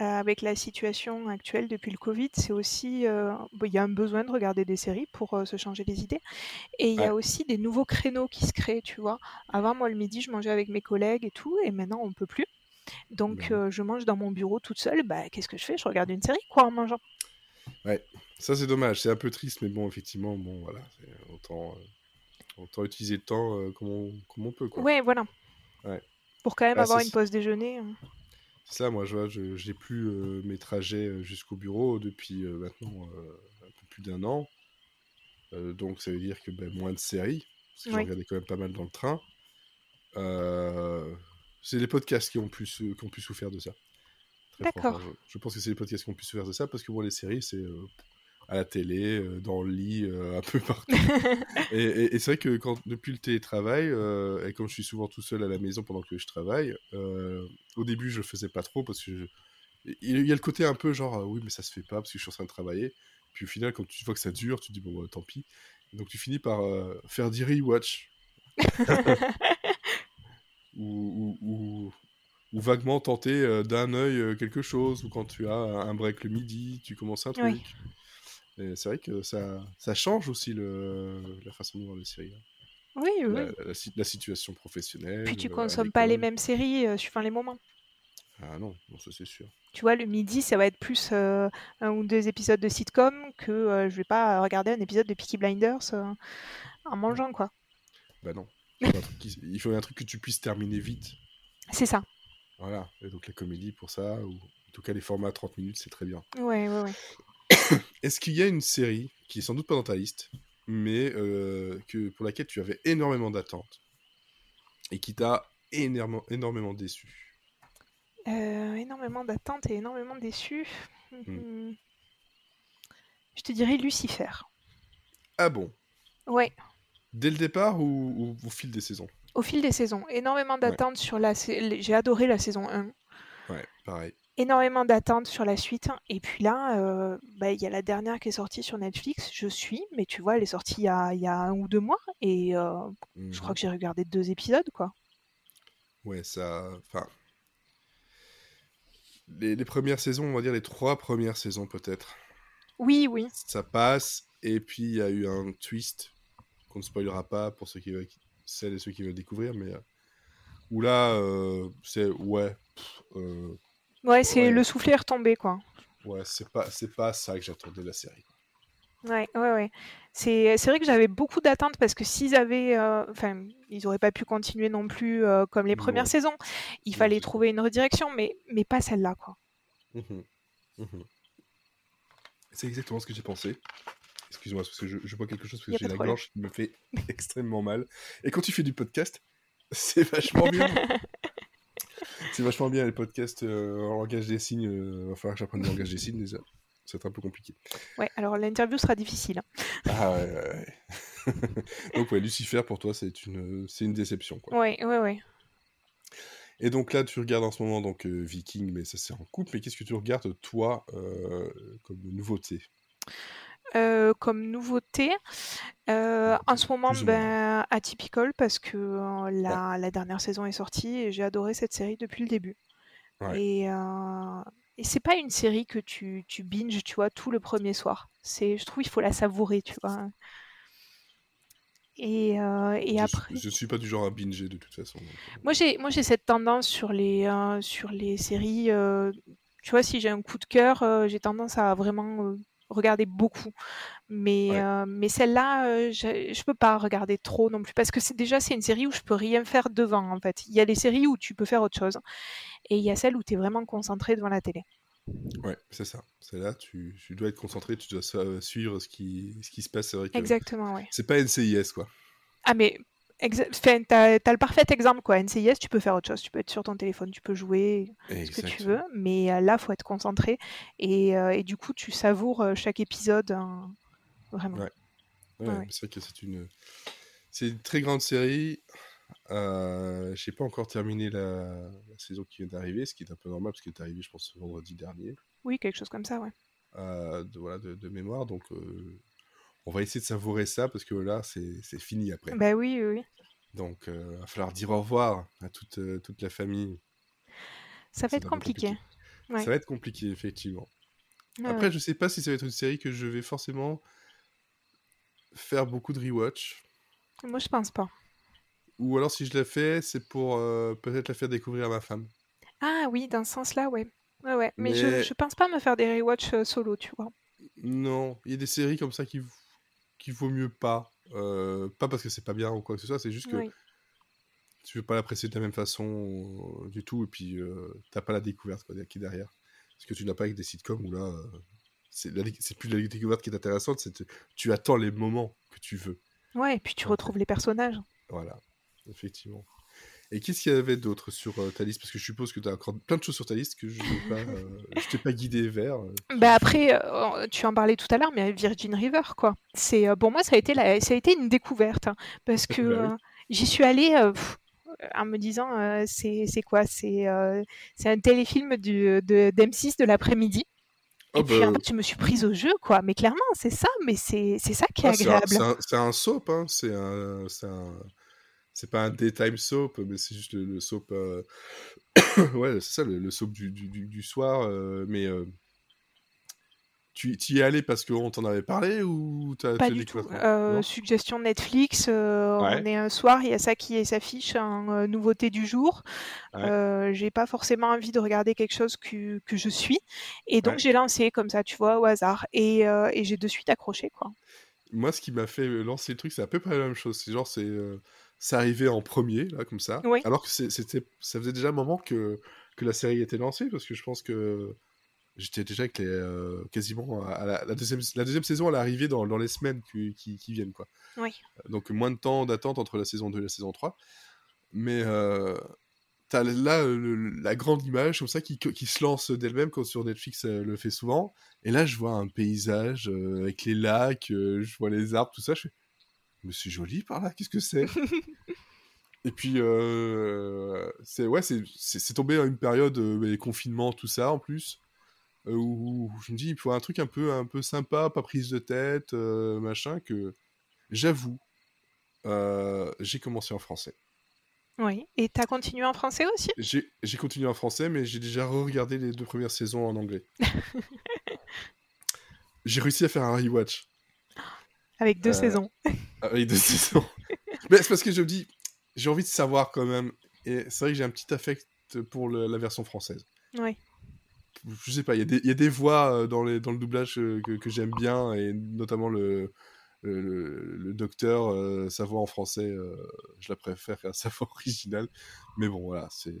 avec la situation actuelle depuis le Covid, c'est aussi, bon, il y a un besoin de regarder des séries pour se changer les idées, et il y a aussi des nouveaux créneaux qui se créent, tu vois. Avant, moi le midi, je mangeais avec mes collègues et tout, et maintenant on peut plus. Donc euh, je mange dans mon bureau toute seule, bah qu'est-ce que je fais? Je regarde une série quoi en mangeant. Ça, c'est dommage, c'est un peu triste, mais bon, effectivement, bon, voilà, autant, euh, autant utiliser le temps euh, comme, on, comme on peut, quoi. Ouais, voilà. Ouais. Pour quand même Ah, avoir une pause déjeuner. hein. C'est ça, moi, je vois, je j'ai plus mes trajets jusqu'au bureau depuis maintenant un peu plus d'un an. Donc, ça veut dire que ben, moins de séries, parce que j'en Oui. regardais quand même pas mal dans le train. Euh, c'est les podcasts qui ont pu, qui ont pu souffrir de ça. D'accord. Je, je pense que c'est les podcasts qui ont pu souffrir de ça, parce que moi, les séries, c'est euh, à la télé, euh, dans le lit, euh, un peu <laughs> partout. <laughs> Et, et- et c'est vrai que quand, depuis le télétravail, et comme je suis souvent tout seul à la maison pendant que je travaille, au début je le faisais pas trop parce que je- il y a le côté un peu genre euh, oui mais ça se fait pas parce que je suis en train de travailler. Puis au final quand tu vois que ça dure, tu te dis bon bah, tant pis. Donc tu finis par faire des rewatch <laughs> ou, ou, ou- vaguement tenter euh, d'un œil euh, quelque chose ou quand tu as un break le midi, tu commences un truc. Oui. Et c'est vrai que ça, ça change aussi le, la façon de voir les séries. hein. Oui, oui. La, la si- la situation professionnelle. Puis tu euh, consommes pas les mêmes séries euh, suivant les moments. Ah non, non ça c'est sûr. Tu vois, le midi, ça va être plus euh, un ou deux épisodes de sitcom que euh, je vais pas regarder un épisode de Peaky Blinders en mangeant, quoi. Bah non. Il faut, un truc qui- il faut un truc que tu puisses terminer vite. C'est ça. Voilà. Et donc la comédie pour ça, ou en tout cas les formats à 30 minutes, c'est très bien. Ouais, ouais, ouais. <coughs> Est-ce qu'il y a une série qui est sans doute pas dans ta liste, mais euh, que, pour laquelle tu avais énormément d'attentes et qui t'a énormément, énormément déçu? Euh, énormément d'attentes et énormément déçus. Hmm. Mhm. Je te dirais Lucifer. Ah bon? Ouais. Dès le départ ou, ou au fil des saisons? Au fil des saisons, énormément d'attentes sur la. J'ai adoré la saison 1. Ouais, pareil. énormément d'attentes sur la suite. Et puis là, euh, bah, il y a la dernière qui est sortie sur Netflix. Je suis, mais tu vois, elle est sortie il y a, il y a un ou deux mois. Et euh, je crois que j'ai regardé deux épisodes, quoi. Ouais, ça. Enfin. Les, les premières saisons, on va dire les trois premières saisons peut-être. Oui, oui. Ça passe, et puis il y a eu un twist qu'on ne spoilera pas pour ceux qui veulent, celles et ceux qui veulent découvrir, mais. euh, où là, euh, c'est. Ouais. pff, euh, Ouais, c'est Ouais. le soufflet est retombé, quoi. ouais, c'est pas, c'est pas ça que j'attendais de la série. Ouais, ouais, ouais. C'est, c'est vrai que j'avais beaucoup d'attentes parce que s'ils avaient, euh, enfin, ils auraient pas pu continuer non plus euh, comme les premières saisons. Il fallait trouver une redirection, mais, mais pas celle-là, quoi. Mhm. Mhm. C'est exactement ce que j'ai pensé. Excuse-moi, parce que je, je bois quelque chose parce que j'ai la problème. gorge qui me fait <laughs> extrêmement mal. Et quand tu fais du podcast, <laughs> c'est vachement bien. <laughs> c'est vachement bien les podcasts euh, en langage des signes. Il va falloir que j'apprenne le langage des signes déjà. C'est un peu compliqué. Ouais, alors l'interview sera difficile. hein. Ah ouais, ouais, ouais. Donc ouais, Lucifer pour toi c'est une, c'est une déception quoi. Ouais, ouais, ouais. Et donc là tu regardes en ce moment donc euh, Viking, mais ça c'est en couple. Mais qu'est-ce que tu regardes toi euh, comme nouveauté? Euh, comme nouveauté, euh, en ce moment, ben, Atypical, parce que euh, la, la dernière saison est sortie et j'ai adoré cette série depuis le début. Ouais. Et, et c'est pas une série que tu, tu binges, tu vois, tout le premier soir. C'est, je trouve, il faut la savourer, tu vois. Et, euh, et je, après, je suis pas du genre à binger de toute façon. moi j'ai, moi j'ai cette tendance sur les, euh, sur les séries. euh, tu vois, si j'ai un coup de cœur, j'ai tendance à vraiment regarder beaucoup. Mais, Ouais. euh, mais celle-là, euh, je, je peux pas regarder trop non plus parce que c'est déjà c'est une série où je peux rien faire devant en fait. Il y a les séries où tu peux faire autre chose et il y a celles où tu es vraiment concentré devant la télé. Ouais, c'est ça. C'est là, tu, tu dois être concentré, tu dois sa- suivre ce qui, ce qui se passe. C'est vrai que Exactement, ouais. c'est pas NCIS quoi. Ah mais enfin, t'as, t'as le parfait exemple quoi. NCIS, tu peux faire autre chose, tu peux être sur ton téléphone, tu peux jouer, ce que tu Exactement. veux, mais euh, là, faut être concentré et, euh, et du coup, tu savoures euh, chaque épisode hein, vraiment. Ouais. Ouais, Ouais, ouais. C'est vrai que c'est une, très grande série. Euh, j'ai pas encore terminé la, la saison qui vient d'arriver, ce qui est un peu normal parce qu'elle est arrivée, je pense, ce vendredi dernier, Oui, quelque chose comme ça, ouais. euh, de, voilà, de, de mémoire. Donc, euh, on va essayer de savourer ça parce que là, c'est fini après. Bah oui, oui, oui. Donc, il va falloir dire au revoir à toute, euh, toute la famille. Ça va être compliqué. Ouais. Ça va être compliqué, effectivement. Après, ouais. je sais pas si ça va être une série que je vais forcément faire beaucoup de rewatch. Moi, je pense pas. Ou alors, si je la fais, c'est pour euh, peut-être la faire découvrir à ma femme. Ah oui, dans ce sens-là, ouais. Ouais, ouais. Mais, je, Mais- je pense pas me faire des rewatch euh, solo, tu vois. Non, il y a des séries comme ça qui, qui vaut mieux pas. Euh, pas parce que c'est pas bien ou quoi que ce soit, c'est juste que Oui. tu veux pas l'apprécier de la même façon euh, du tout, et puis euh, t'as pas la découverte quoi, qui est derrière. Parce que tu n'as pas avec des sitcoms où là, c'est plus la découverte qui est intéressante, c'est tu attends les moments que tu veux. Ouais, et puis tu retrouves les personnages. Voilà, effectivement. Et qu'est-ce qu'il y avait d'autre sur euh, ta liste? Parce que je suppose que tu as encore plein de choses sur ta liste que je pas, euh, <laughs> t'ai pas guidé vers. euh. Bah après, euh, tu en parlais tout à l'heure, mais Virgin River, quoi. C'est pour moi, ça a été la, ça a été une découverte hein, parce que <laughs> Bah oui. j'y suis allée pff, en me disant, c'est quoi? C'est c'est un téléfilm du de d'M6 de l'après-midi. Oh, Et puis en bah, fait, je me suis prise au jeu, quoi. Mais clairement, c'est ça. Mais c'est ça qui est ah, agréable. c'est un- c'est un soap, hein. c'est un, c'est pas un daytime soap, mais c'est juste le, le soap. euh, <coughs> ouais, c'est ça, le, le soap du, du, du- soir. euh, mais euh, tu y es allé parce qu'on t'en avait parlé ou t'as Pas du tout. suggestion Netflix, Ouais. on est un soir, il y a ça qui s'affiche en euh, nouveauté du jour. Ouais. J'ai pas forcément envie de regarder quelque chose que, que je suis. Et donc Ouais. j'ai lancé comme ça, tu vois, au hasard. Et, et j'ai de suite accroché, quoi. Moi, ce qui m'a fait lancer le truc, c'est à peu près la même chose. C'est genre, c'est euh, c'est arrivé en premier, là, comme ça. Oui. Alors que c'était, ça faisait déjà un moment que, que la série était lancée, parce que je pense que j'étais déjà avec les, euh, quasiment à, la, la deuxième, la deuxième saison, elle est arrivée dans, dans les semaines qui, qui, qui viennent, quoi. Oui. Donc moins de temps d'attente entre la saison 2 et la saison 3. Mais euh, t'as là euh, le- la grande image comme ça qui, qui se lance d'elle-même quand sur Netflix euh, le fait souvent. Et là je vois un paysage euh, avec les lacs, euh, je vois les arbres, tout ça. Je fais, mais c'est joli par là, qu'est-ce que c'est? Et puis euh, c'est ouais, c'est tombé à une période euh, les confinements, tout ça en plus. euh, où je me dis il faut un truc un peu un peu sympa, pas prise de tête, euh, machin que j'avoue j'ai commencé en français. Oui. Et t'as continué en français aussi? J'ai j'ai continué en français, mais j'ai déjà re-regardé les deux premières saisons en anglais. <laughs> j'ai réussi à faire un rewatch Avec deux Euh, saisons. avec deux <laughs> saisons. mais c'est parce que je me dis, j'ai envie de savoir quand même. Et c'est vrai que j'ai un petit affect pour le- la version française. Oui. Je sais pas, il y, a des- il y a des voix euh, dans, les, dans le doublage euh, que, que j'aime bien, et notamment le, le, le- le docteur, euh, sa voix en français, euh, je la préfère à sa <laughs> voix originale. Mais bon, voilà, c'est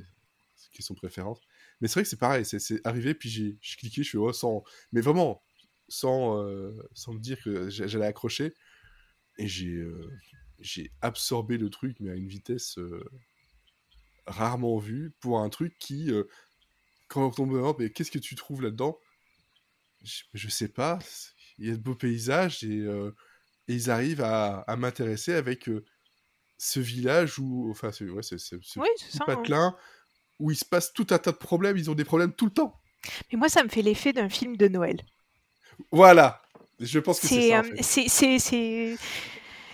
c'est une question de préférence. Mais c'est vrai que c'est pareil, c'est- arrivé, puis j'ai cliqué, je suis oh, sans. Mais vraiment, sans, euh, sans me dire que j'a- j'allais accrocher. Et j'ai euh, j'ai absorbé le truc, mais à une vitesse euh, rarement vue, pour un truc qui, quand on me demande, mais qu'est-ce que tu trouves là-dedans? Je, je sais pas, il y a de beaux paysages et, et ils arrivent à, à m'intéresser avec ce village où, enfin, ce, ouais, c'est ce, ce Oui, c'est petit ça. hein. patelin où il se passe tout un tas de problèmes, ils ont des problèmes tout le temps. Mais moi, ça me fait l'effet d'un film de Noël. Voilà, je pense que c'est C'est euh,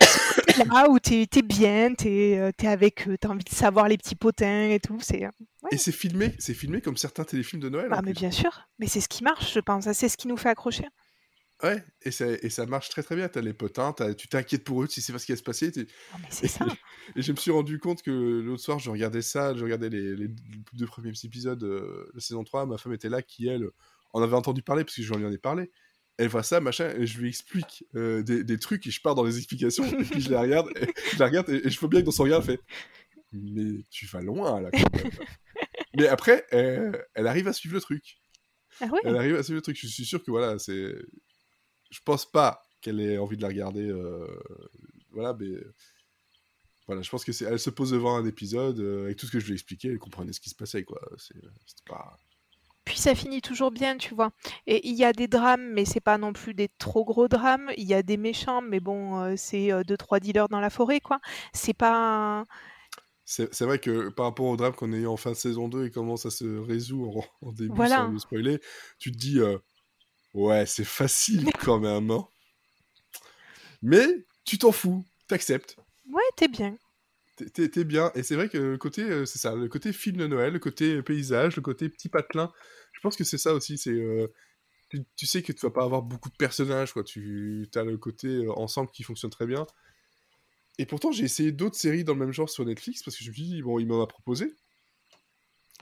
c'est là où t'es t'es bien, t'es euh, t'es avec, euh, t'as envie de savoir les petits potins et tout. C'est euh, ouais. Et c'est filmé, c'est filmé comme certains téléfilms de Noël. Ah mais plus. bien sûr. Mais c'est ce qui marche, je pense. C'est ce qui nous fait accrocher. Ouais, et ça, et ça marche très très bien. T'as les potins, tu t'inquiètes pour eux, tu sais pas ce qui va se passer. t'es- Ah, mais c'est <laughs> ça. Et je me suis rendu compte que l'autre soir, je regardais ça, je regardais les, les deux premiers épisodes euh, de la saison 3. Ma femme était là, qui elle en avait entendu parler, parce que je lui en ai parlé. Elle voit ça, machin, et je lui explique euh, des, des trucs, et je pars dans les explications, et puis je la regarde, et, je la regarde, et, et je vois bien que dans son regard, elle fait Mais tu vas loin, là, quand même. Mais après, elle, elle arrive à suivre le truc. Ah ouais? Elle arrive à suivre le truc. Je suis sûr que voilà, c'est. Je pense pas qu'elle ait envie de la regarder. euh, Voilà, mais. Voilà, je pense que c'est. Elle se pose devant un épisode euh, avec tout ce que je lui ai expliqué, elle comprenait ce qui se passait, quoi. C'est c'était pas. Puis ça finit toujours bien, tu vois. Et il y a des drames, mais c'est pas non plus des trop gros drames. Il y a des méchants, mais bon, euh, c'est euh, deux trois dealers dans la forêt, quoi. C'est pas. un- C'est vrai que par rapport au drame qu'on a eu en fin de saison 2 et comment ça se résout en, <laughs> en début Voilà. sans le spoiler, tu te dis. euh, ouais, c'est facile quand même, hein. Mais tu t'en fous, t'acceptes. Ouais, t'es bien. T'es bien. Et c'est vrai que le côté, euh, c'est ça, le côté film de Noël, le côté paysage, le côté petit patelin, je pense que c'est ça aussi. C'est, euh, tu, tu sais que tu vas pas avoir beaucoup de personnages, quoi. Tu as le côté euh, ensemble qui fonctionne très bien. Et pourtant, j'ai essayé d'autres séries dans le même genre sur Netflix parce que je me suis dit, bon, il m'en a proposé.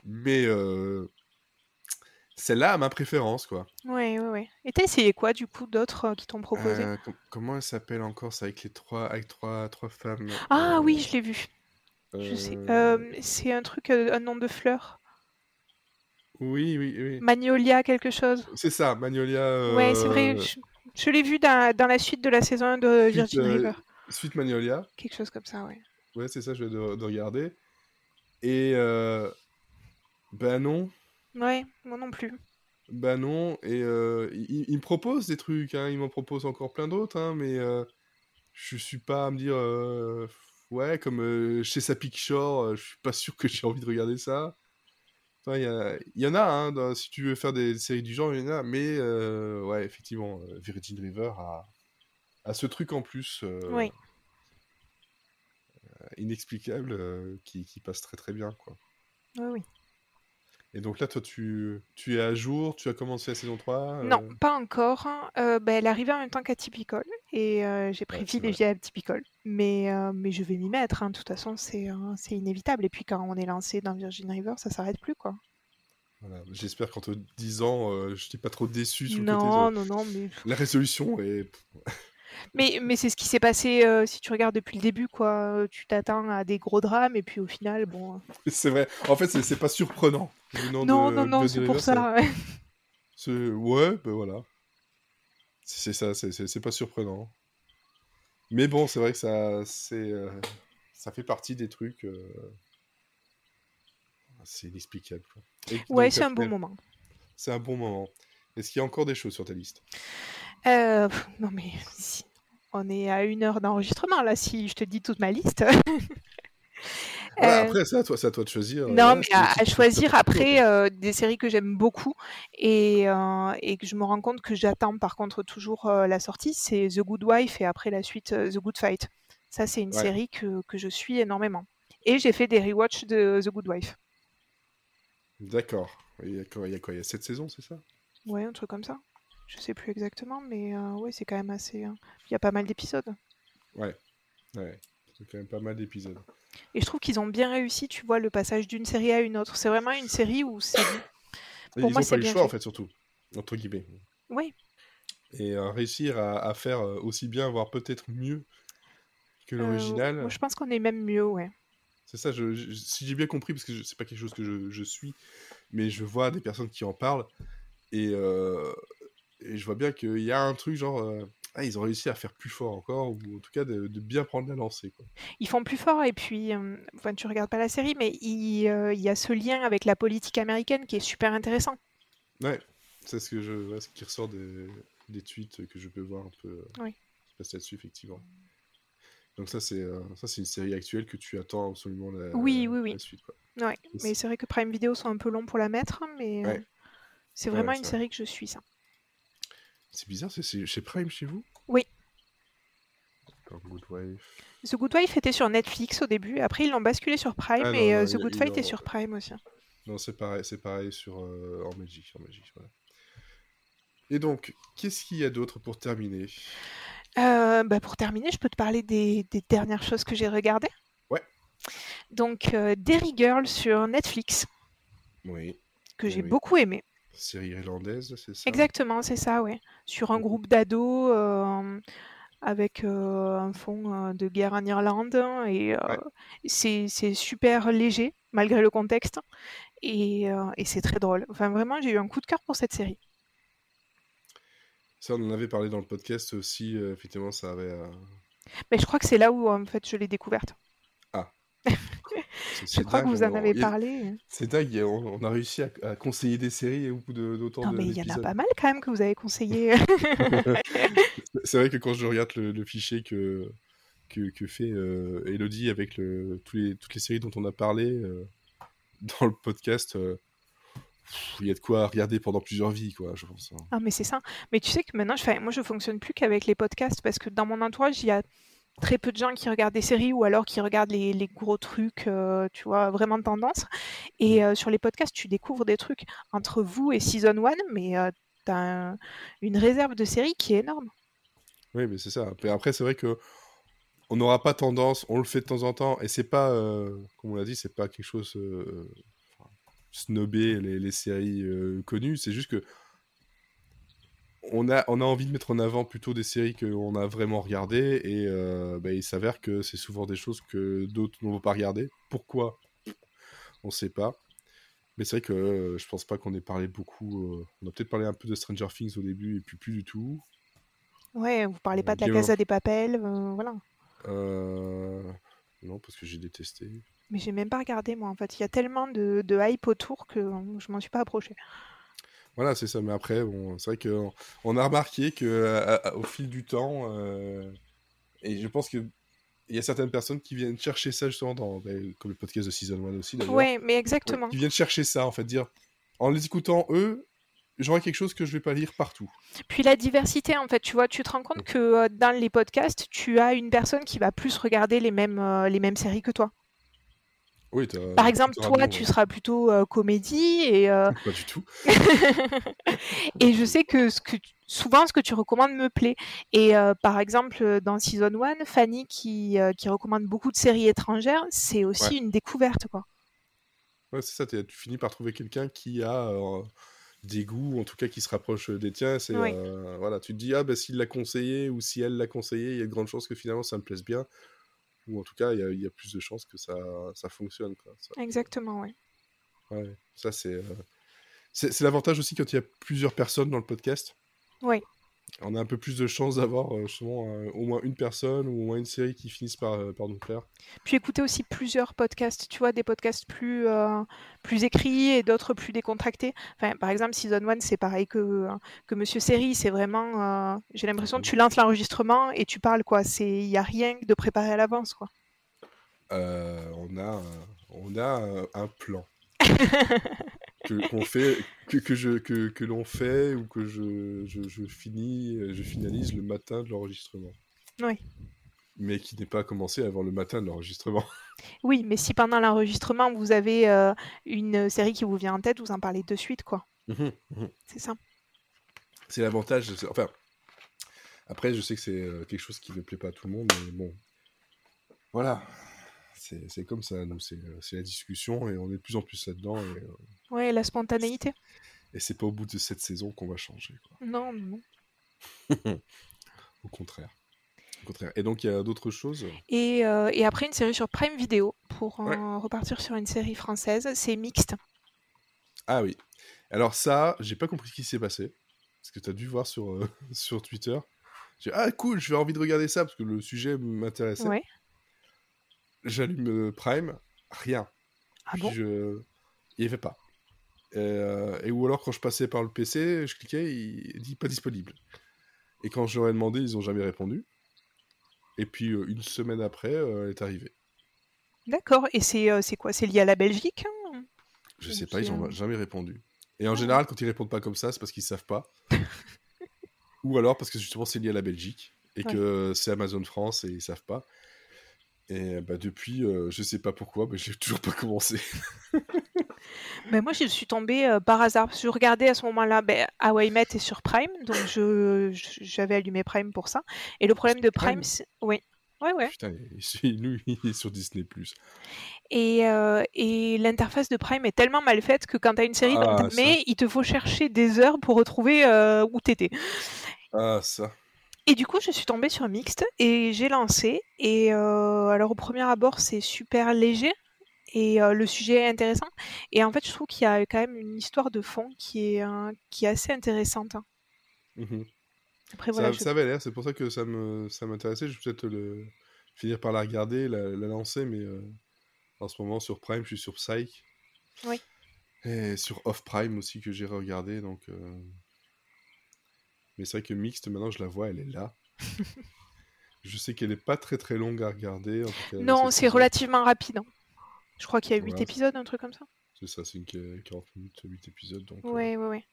Mais euh, celle-là a ma préférence, quoi. Ouais, ouais, ouais. Et t'as essayé quoi, du coup, d'autres euh, qui t'ont proposé? Euh, com- comment elle s'appelle encore C'est avec les trois, avec trois, trois femmes. Ah oui, je l'ai vu. Je sais. c'est un truc, un nom de fleur. Oui, oui, oui. Magnolia, quelque chose. C'est ça, Magnolia. Ouais, c'est vrai. euh, Je, je l'ai vu dans, dans la suite de la saison 1 de Suite, Virgin euh, River. Suite Magnolia. Quelque chose comme ça, ouais. Ouais, c'est ça, je vais de, de regarder. Et. Euh, ben non. Ouais, moi non plus. Ben non. Et euh, il, il me propose des trucs, hein, il m'en propose encore plein d'autres, hein, mais euh, je suis pas à me dire. euh, ouais, comme euh, chez Sapic Shore, euh, je suis pas sûr que j'ai envie de regarder ça. Il y, en a, hein, dans- si tu veux faire des séries du genre, il y en a, mais euh, ouais, effectivement, euh, Virgin River a, a ce truc en plus. euh, Oui. inexplicable euh, qui, qui passe très très bien quoi. Oui, oui. Et donc là, toi, tu, tu es à jour, tu as commencé la saison 3 Non, euh, pas encore. Euh, bah, elle arrivait en même temps qu'Atypical et euh, j'ai Ouais, c'est privilégié Atypical. Mais, euh, mais je vais m'y mettre. hein. De toute façon, c'est euh, c'est inévitable. Et puis quand on est lancé dans Virgin River, ça s'arrête plus, quoi. voilà. J'espère qu'en te disant, je t'ai pas trop déçu sur le côté Non, de non, non, mais la résolution. Et <laughs> mais, mais c'est ce qui s'est passé si tu regardes depuis le début, quoi. Tu t'attends à des gros drames et puis au final, bon. euh, <laughs> c'est vrai. En fait, c'est c'est pas surprenant. Non, de non, non, c'est pour ça. ouais. c'est- Ouais, ben voilà. C'est ça, c'est- pas surprenant. Mais bon, c'est vrai que ça, c'est, euh, ça fait partie des trucs. euh, C'est inexplicable. quoi. Et Ouais, c'est un bon moment. C'est un bon moment. Est-ce qu'il y a encore des choses sur ta liste? Euh, non, mais si. On est à une heure d'enregistrement, là, si je te dis toute ma liste. <laughs> Euh, Après, c'est à toi, à toi de choisir. Non, voilà, mais à, choisir après euh, des séries que j'aime beaucoup et, euh, et que je me rends compte que j'attends par contre toujours la sortie, c'est The Good Wife et après la suite The Good Fight. Ça, c'est une Ouais. série que, que je suis énormément. Et j'ai fait des rewatch de The Good Wife. D'accord. Il y a quoi Il y a quoi Il y a 7 saisons, c'est ça? Ouais, un truc comme ça. Je sais plus exactement, mais euh, ouais, c'est quand même assez. hein. Il y a pas mal d'épisodes. Ouais. Ouais. C'est quand même pas mal d'épisodes. Et je trouve qu'ils ont bien réussi, tu vois, le passage d'une série à une autre. C'est vraiment une série où c'est. <coughs> Pour ils moi, ont pas eu le choix, fait. en fait, surtout. Entre guillemets. Oui, Et euh, réussir à, à faire euh, aussi bien, voire peut-être mieux que euh, l'original. je pense qu'on est même mieux, ouais. C'est ça, je, je- si j'ai bien compris, parce que c'est pas quelque chose que je, je suis, mais je vois des personnes qui en parlent, et, euh, et je vois bien qu'il y a un truc genre, euh, ah, ils ont réussi à faire plus fort encore, ou en tout cas de, de bien prendre la lancée. Quoi. Ils font plus fort et puis, euh, enfin, tu regardes pas la série, mais il, euh, il y a ce lien avec la politique américaine qui est super intéressant. Ouais, c'est ce, que je, ouais, ce qui ressort des, des tweets que je peux voir un peu euh, Oui. se passer là-dessus, effectivement. Donc ça, c'est ça, c'est une série actuelle que tu attends absolument la, Oui, oui, oui. la suite. Quoi. Ouais, Et mais c'est- vrai que Prime Video sont un peu longs pour la mettre, mais Ouais. c'est vraiment ouais, une série que je suis, ça. C'est bizarre, c'est- chez Prime chez vous? Oui. Good Wife. The Good Wife était sur Netflix au début, après ils l'ont basculé sur Prime Ah non, et euh, non, The Good Fight est sur Prime aussi. Non, c'est pareil, c'est pareil sur, euh, en Belgique. En Belgique voilà. Et donc, qu'est-ce qu'il y a d'autre pour terminer? Euh, bah, pour terminer, je peux te parler des, des dernières choses que j'ai regardées. Ouais. Donc, euh, Derry Girl sur Netflix, Oui. que Eh j'ai oui. beaucoup aimé. Série irlandaise, c'est ça? Exactement, c'est ça, ouais. Sur un groupe d'ados euh, avec euh, un fond euh, de guerre en Irlande. Et Ouais. c'est super léger, malgré le contexte. Et, et c'est très drôle. Enfin, vraiment, j'ai eu un coup de cœur pour cette série. Ça, on en avait parlé dans le podcast aussi. effectivement, ça avait. Mais je crois que c'est là où, en fait, je l'ai découverte. Je crois que vous en avez parlé. C'est dingue, on, a réussi à, à conseiller des séries au bout de- d'autant Non, de- mais il y en a pas mal quand même que vous avez conseillé. <laughs> <laughs> C'est vrai que quand je regarde le, le fichier que, que, que fait euh, Elodie avec le, tous les, toutes les séries dont on a parlé euh, dans le podcast, euh, il y a de quoi regarder pendant plusieurs vies, quoi, je pense. hein. Ah, mais c'est ça. Mais tu sais que maintenant, je moi, je fonctionne plus qu'avec les podcasts parce que dans mon entourage, il y a très peu de gens qui regardent des séries ou alors qui regardent les, les gros trucs, euh, tu vois, vraiment de tendance. Et euh, sur les podcasts, tu découvres des trucs entre vous et Season 1, mais euh, t'as un- une réserve de séries qui est énorme. Oui, mais c'est ça. Mais après, c'est vrai que on n'aura pas tendance, on le fait de temps en temps, et c'est pas, comme on l'a dit, c'est pas quelque chose snobé les, les séries connues. C'est juste que on a, on a envie de mettre en avant plutôt des séries qu'on a vraiment regardées, et euh, bah, il s'avère que c'est souvent des choses que d'autres n'ont pas regardées. Pourquoi? On sait pas. Mais c'est vrai que euh, je pense pas qu'on ait parlé beaucoup. euh, on a peut-être parlé un peu de Stranger Things au début, et puis plus du tout. Ouais, vous parlez pas de la Casa des Papels, euh, voilà. Non, parce que j'ai détesté. Mais j'ai même pas regardé, moi, en fait. Il y a tellement de, de hype autour que je m'en suis pas approchée. Voilà, c'est ça. Mais après, bon, c'est vrai qu'on on a remarqué que à- à- au fil du temps, euh, et je pense que il y a certaines personnes qui viennent chercher ça justement dans, ben, comme le podcast de Season 1 aussi d'ailleurs, Ouais, mais exactement. qui viennent chercher ça en fait, dire en les écoutant eux, j'aurai quelque chose que je vais pas lire partout. Puis la diversité, en fait, tu vois, tu te rends compte que euh, dans les podcasts, tu as une personne qui va plus regarder les mêmes, euh, les mêmes séries que toi. Oui, Par exemple, toi, bon, tu seras plutôt euh, comédie et, euh, <laughs> Pas du tout. <laughs> et je sais que, ce que tu- souvent ce que tu recommandes me plaît. Et euh, par exemple, dans Season 1, Fanny qui, qui recommande beaucoup de séries étrangères, c'est aussi Ouais. une découverte. quoi. Ouais, c'est ça, tu finis par trouver quelqu'un qui a des goûts, en tout cas qui se rapproche des tiens. C'est, Oui. voilà, tu te dis, ah ben s'il l'a conseillé ou si elle l'a conseillé, il y a de grandes chances que finalement ça me plaise bien. Ou en tout cas, il y a, il y a plus de chances que ça, ça fonctionne. Quoi. Ça, Exactement, oui. ouais, ça c'est, euh, c'est, c'est l'avantage aussi quand il y a plusieurs personnes dans le podcast. Oui. On a un peu plus de chances d'avoir euh, justement euh, au moins une personne ou au moins une série qui finissent par, euh, par nous plaire. Puis écouter aussi plusieurs podcasts, tu vois, des podcasts plus, euh, plus écrits et d'autres plus décontractés. Enfin, par exemple, Season 1, c'est pareil que, que Monsieur Série, c'est vraiment... J'ai l'impression que tu lances l'enregistrement et tu parles, quoi. Il n'y a rien de préparé à l'avance, quoi. On a, on a un plan <laughs> que qu'on fait, que, que je que, que l'on fait ou que je, je, je finis, je finalise le matin de l'enregistrement. Oui. Mais qui n'est pas commencé avant le matin de l'enregistrement. <laughs> Oui, mais si pendant l'enregistrement, vous avez euh, une série qui vous vient en tête, vous en parlez de suite, quoi. C'est ça. C'est l'avantage. Enfin, après, je sais que c'est euh, quelque chose qui ne plaît pas à tout le monde, mais bon, voilà. C'est comme ça, nous, c'est euh, c'est la discussion et on est de plus en plus là-dedans et, euh, Ouais, la spontanéité. et c'est pas au bout de cette saison qu'on va changer, quoi. Non, non. <laughs> Au contraire. Au contraire. Et donc, il y a d'autres choses? Et, euh, et après, une série sur Prime Video, pour euh, repartir sur une série française, c'est mixte. Ah oui. Alors ça, j'ai pas compris ce qui s'est passé. Parce que tu as dû voir sur, euh, <laughs> sur Twitter. J'ai dit, ah cool, j'ai envie de regarder ça parce que le sujet m'intéressait. Ouais. J'allume euh, Prime, rien. Ah bon je... Il n'y avait pas. Et, euh, et ou alors quand je passais par le PC, je cliquais, il dit pas disponible. Et quand je leur ai demandé, ils ont jamais répondu. Et puis euh, une semaine après, euh, elle est arrivée. D'accord. Et c'est quoi? C'est lié à la Belgique hein? Je sais pas, ils c'est, ont euh, jamais répondu. Et en Ah. général, quand ils répondent pas comme ça, c'est parce qu'ils savent pas. <laughs> Ou alors parce que justement c'est lié à la Belgique et Ouais. que c'est Amazon France et ils savent pas. Et bah depuis, euh, je sais pas pourquoi, mais j'ai <laughs> toujours pas commencé. <laughs> Ben, moi, je suis tombée euh, par hasard. Je regardais à ce moment-là ben, How I Met est sur Prime, donc je j'avais allumé Prime pour ça. Et le problème de Prime, Prime c'est... Oui. Ouais, ouais. Putain, il- lui, <laughs> il est sur Disney+. Et, euh, et l'interface de Prime est tellement mal faite que quand tu as une série Ah, main, il te faut chercher des heures pour retrouver euh, où t'étais. Ah, ça. Et du coup, je suis tombée sur Mixte et j'ai lancé. Et euh, alors, au premier abord, c'est super léger et euh, le sujet est intéressant. Et en fait, je trouve qu'il y a quand même une histoire de fond qui est, euh, qui est assez intéressante. hein. Mhm. Après, Ça, je- ça avait l'air, c'est pour ça que ça m'intéressait. Je vais peut-être le finir par la regarder, la, la lancer, mais euh, en ce moment sur Prime, je suis sur Psych. Oui. Et sur Off Prime aussi que j'ai regardé, donc. Mais c'est vrai que Mixte, maintenant je la vois, elle est là. <laughs> je sais qu'elle n'est pas très très longue à regarder. En tout cas, Non, c'est relativement rapide. hein. Je crois qu'il y a 8 Ouais. épisodes, un truc comme ça. C'est ça, c'est une qu- 40 minutes, 8 épisodes, donc. euh, Ouais, ouais, ouais.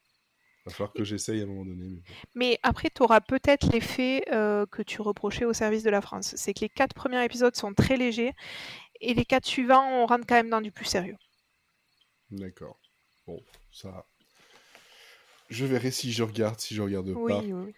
va falloir que j'essaye à un moment donné. Mais après, tu auras peut-être l'effet euh, que tu reprochais au service de la France. C'est que les quatre premiers épisodes sont très légers et les quatre suivants, on rentre quand même dans du plus sérieux. D'accord. Bon, ça. Je verrai si je regarde, si je regarde Oui, pas. oui, oui.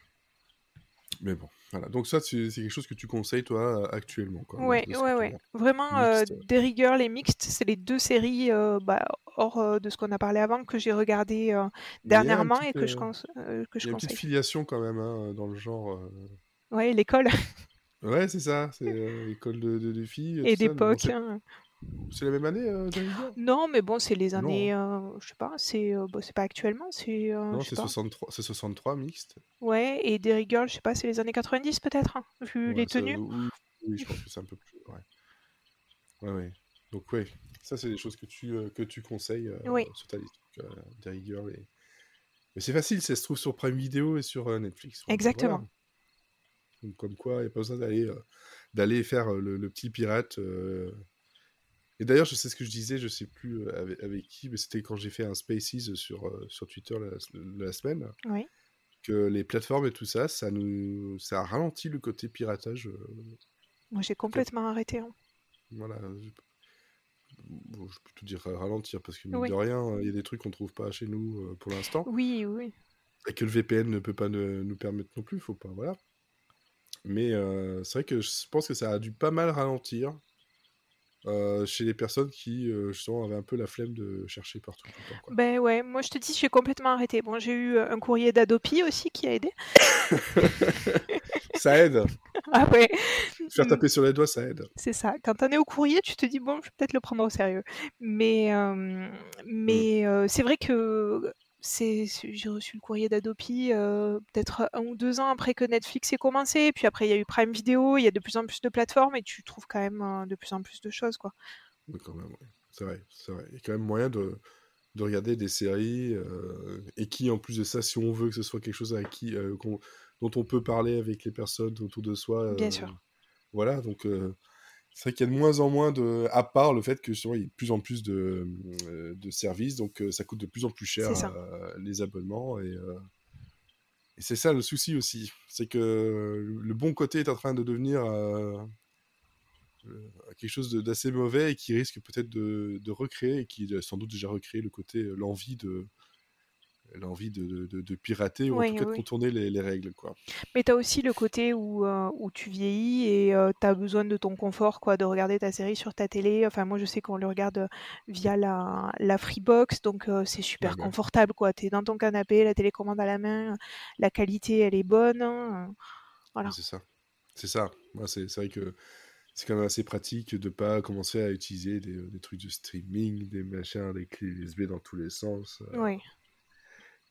Mais bon, voilà. Donc ça, c'est quelque chose que tu conseilles, toi, actuellement. Quoi, Ouais, ouais, tu ouais. vois. Vraiment, euh, des rigueurs, les mixtes, c'est les deux séries, euh, bah, hors euh, de ce qu'on a parlé avant, que j'ai regardé euh, dernièrement et que je, cons- euh, que je y a une petite filiation quand même hein, dans le genre. Ouais, l'école Ouais, c'est ça. C'est euh, école de, de, de filles. <laughs> et bon, d'époque. hein. C'est la même année, euh, Girl Non, mais bon, c'est les années, euh, je sais pas, c'est euh, c'est pas actuellement, c'est, euh, Non, c'est pas. 63, c'est 63 mixte. Ouais, et Derry Girl, je sais pas, c'est les années 90 peut-être, hein, vu les ça- tenues. oui, oui, je pense que c'est un peu plus. Ouais. Ouais, ouais. Donc, ouais, ça, c'est des choses que tu, euh, que tu conseilles Oui. sur ta liste. Derry Girl et... Mais c'est facile, ça se trouve sur Prime Video et sur Netflix. Exactement. voilà. Donc, comme quoi, il n'y a pas besoin d'aller d'aller faire le, le petit pirate. Et d'ailleurs, je sais ce que je disais, je sais plus avec, avec qui, mais c'était quand j'ai fait un Spaces sur, sur Twitter la, la semaine, Oui. que les plateformes et tout ça, ça nous ça a ralenti le côté piratage. Moi, j'ai complètement arrêté. hein. voilà. bon, je peux plutôt dire ralentir parce que mine Oui. de rien, il y a des trucs qu'on trouve pas chez nous pour l'instant Oui, oui. et que le VPN ne peut pas ne- nous permettre non plus, faut pas, voilà. Mais euh, c'est vrai que je pense que ça a dû pas mal ralentir euh, chez les personnes qui, euh, justement, avaient un peu la flemme de chercher partout tout le temps, quoi. Ben ouais, moi je te dis, j'ai complètement arrêté. Bon, j'ai eu euh, un courrier d'Adopi aussi qui a aidé. <laughs> Ça aide. <laughs> Ah ouais, Faire taper sur les doigts, ça aide. c'est ça. Quand t'en es au courrier, tu te dis, bon, je vais peut-être le prendre au sérieux. Mais, euh, mais c'est vrai que c'est, j'ai reçu le courrier d'Adopi euh, peut-être un ou deux ans après que Netflix ait commencé. Puis après, il y a eu Prime Video, il y a de plus en plus de plateformes et tu trouves quand même euh, de plus en plus de choses, quoi. Oui, quand même, ouais. C'est vrai, c'est vrai. Il y a quand même moyen de, de regarder des séries euh, et qui, en plus de ça, si on veut que ce soit quelque chose avec qui, qu'on- dont on peut parler avec les personnes autour de soi. Bien sûr. Voilà, donc c'est vrai qu'il y a de moins en moins de. À part le fait que justement, il y a de plus en plus de, euh, de services, donc euh, ça coûte de plus en plus cher euh, les abonnements. Et, et c'est ça le souci aussi. C'est que le bon côté est en train de devenir. quelque chose d'assez mauvais et qui risque peut-être de, de recréer et qui a sans doute déjà recréé le côté l'envie de l'envie de, de- de- pirater ou en Oui, tout cas de oui. contourner les, les règles quoi Mais tu as aussi le côté où, euh, où tu vieillis et tu as besoin de ton confort, quoi, de regarder ta série sur ta télé. Enfin, moi, je sais qu'on le regarde euh, via la, la Freebox, donc euh, c'est super Ouais, confortable, quoi. Tu es dans ton canapé, la télécommande à la main, la qualité, elle est bonne. hein, euh, Voilà. C'est ça c'est ça c'est vrai que c'est quand même assez pratique de pas commencer à utiliser des, des trucs de streaming des machins des clés USB dans tous les sens euh, Ouais.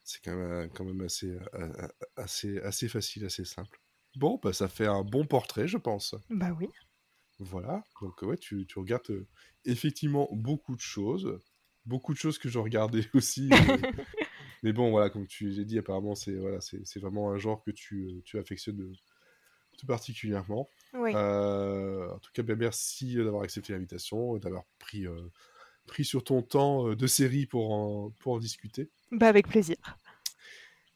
C'est quand même, quand même assez, euh, assez, assez facile assez simple bon bah ça fait un bon portrait je pense Bah oui. Voilà, donc ouais, tu, tu regardes euh, effectivement beaucoup de choses, beaucoup de choses que je regardais <laughs> aussi. mais, mais bon, voilà, comme tu l'as dit, apparemment, c'est voilà, vraiment un genre que tu, euh, tu affectionnes euh, tout particulièrement. Oui. Euh, en tout cas, ben, merci d'avoir accepté l'invitation et d'avoir pris, euh, pris sur ton temps euh, de série pour en, pour en discuter. Bah avec plaisir.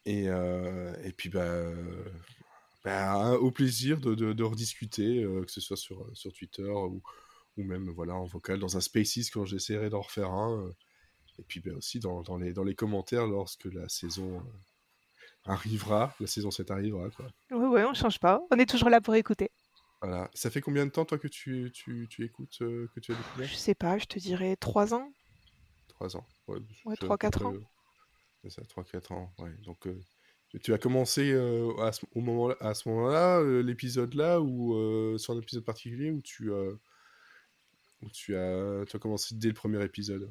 Et, euh, et puis, bah, euh, bah, au plaisir de, de, de rediscuter, euh, que ce soit sur, sur Twitter ou, ou même voilà, en vocal dans un Spaces quand j'essaierai d'en refaire un. euh, et puis bah, aussi dans, dans, les, dans les commentaires lorsque la saison arrivera, la saison 7 arrivera. Quoi. Oui, ouais, on change pas. On est toujours là pour écouter. Voilà. Ça fait combien de temps, toi, que tu, tu, tu écoutes, euh, que tu as découvert? Je sais pas, je te dirais trois ans. Trois ans. Ouais, Ouais, c'est à trois, peu quatre près, ans. euh, C'est ça, 3-4 ans. Ouais. Donc, euh, tu as commencé euh, à ce, au moment à ce moment-là, euh, l'épisode là, ou euh, sur un épisode particulier, où tu, où tu, as, tu as commencé dès le premier épisode?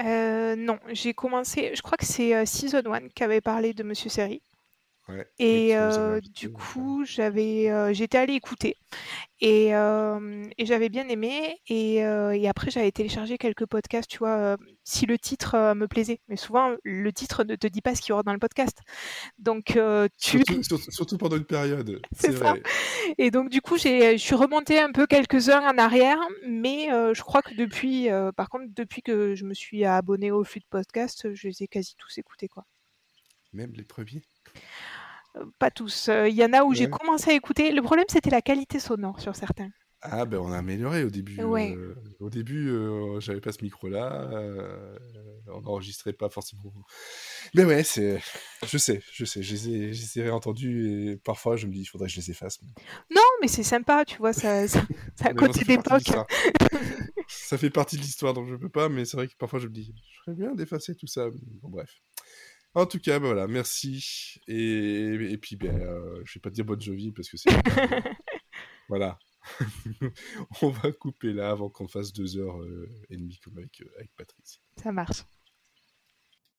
Non, j'ai commencé, je crois que c'est Season 1 qui avait parlé de Monsieur Série. Ouais. Et euh, du coup, j'avais, euh, j'étais allée écouter et, euh, et j'avais bien aimé. Et, et après, j'avais téléchargé quelques podcasts, tu vois, si le titre me plaisait. Mais souvent, le titre ne te dit pas ce qu'il y aura dans le podcast. Donc, tu... Surtout, surtout, surtout pendant une période, <laughs> C'est ça. vrai. Et donc, du coup, j'ai, je suis remontée un peu quelques heures en arrière. Mais je crois que depuis, par contre, depuis que je me suis abonnée au flux de podcasts, je les ai quasi tous écoutés, quoi. Même les premiers? Pas tous. Euh, Il y en a où j'ai Ouais. commencé à écouter. Le problème, c'était la qualité sonore sur certains. Ah ben on a amélioré au début. Ouais. euh, au début, euh, j'avais pas ce micro-là, euh, on n'enregistrait pas forcément. Mais ouais, c'est, je sais, je sais, je les ai, réentendus et parfois je me dis il faudrait que je les efface. mais- Non, mais c'est sympa, tu vois, ça, ça- <laughs> bon, côté ça fait partie de d'époque. l'histoire. ça fait partie de l'histoire, donc je peux pas, mais c'est vrai que parfois je me dis, je ferais bien d'effacer tout ça. Bon, bref. En tout cas, ben voilà, merci. Et, et puis, ben, euh, je vais pas te dire bonne jovie parce que c'est. <laughs> voilà. <laughs> On va couper là avant qu'on fasse deux heures euh, et demie comme avec, euh, avec Patrice. Ça marche.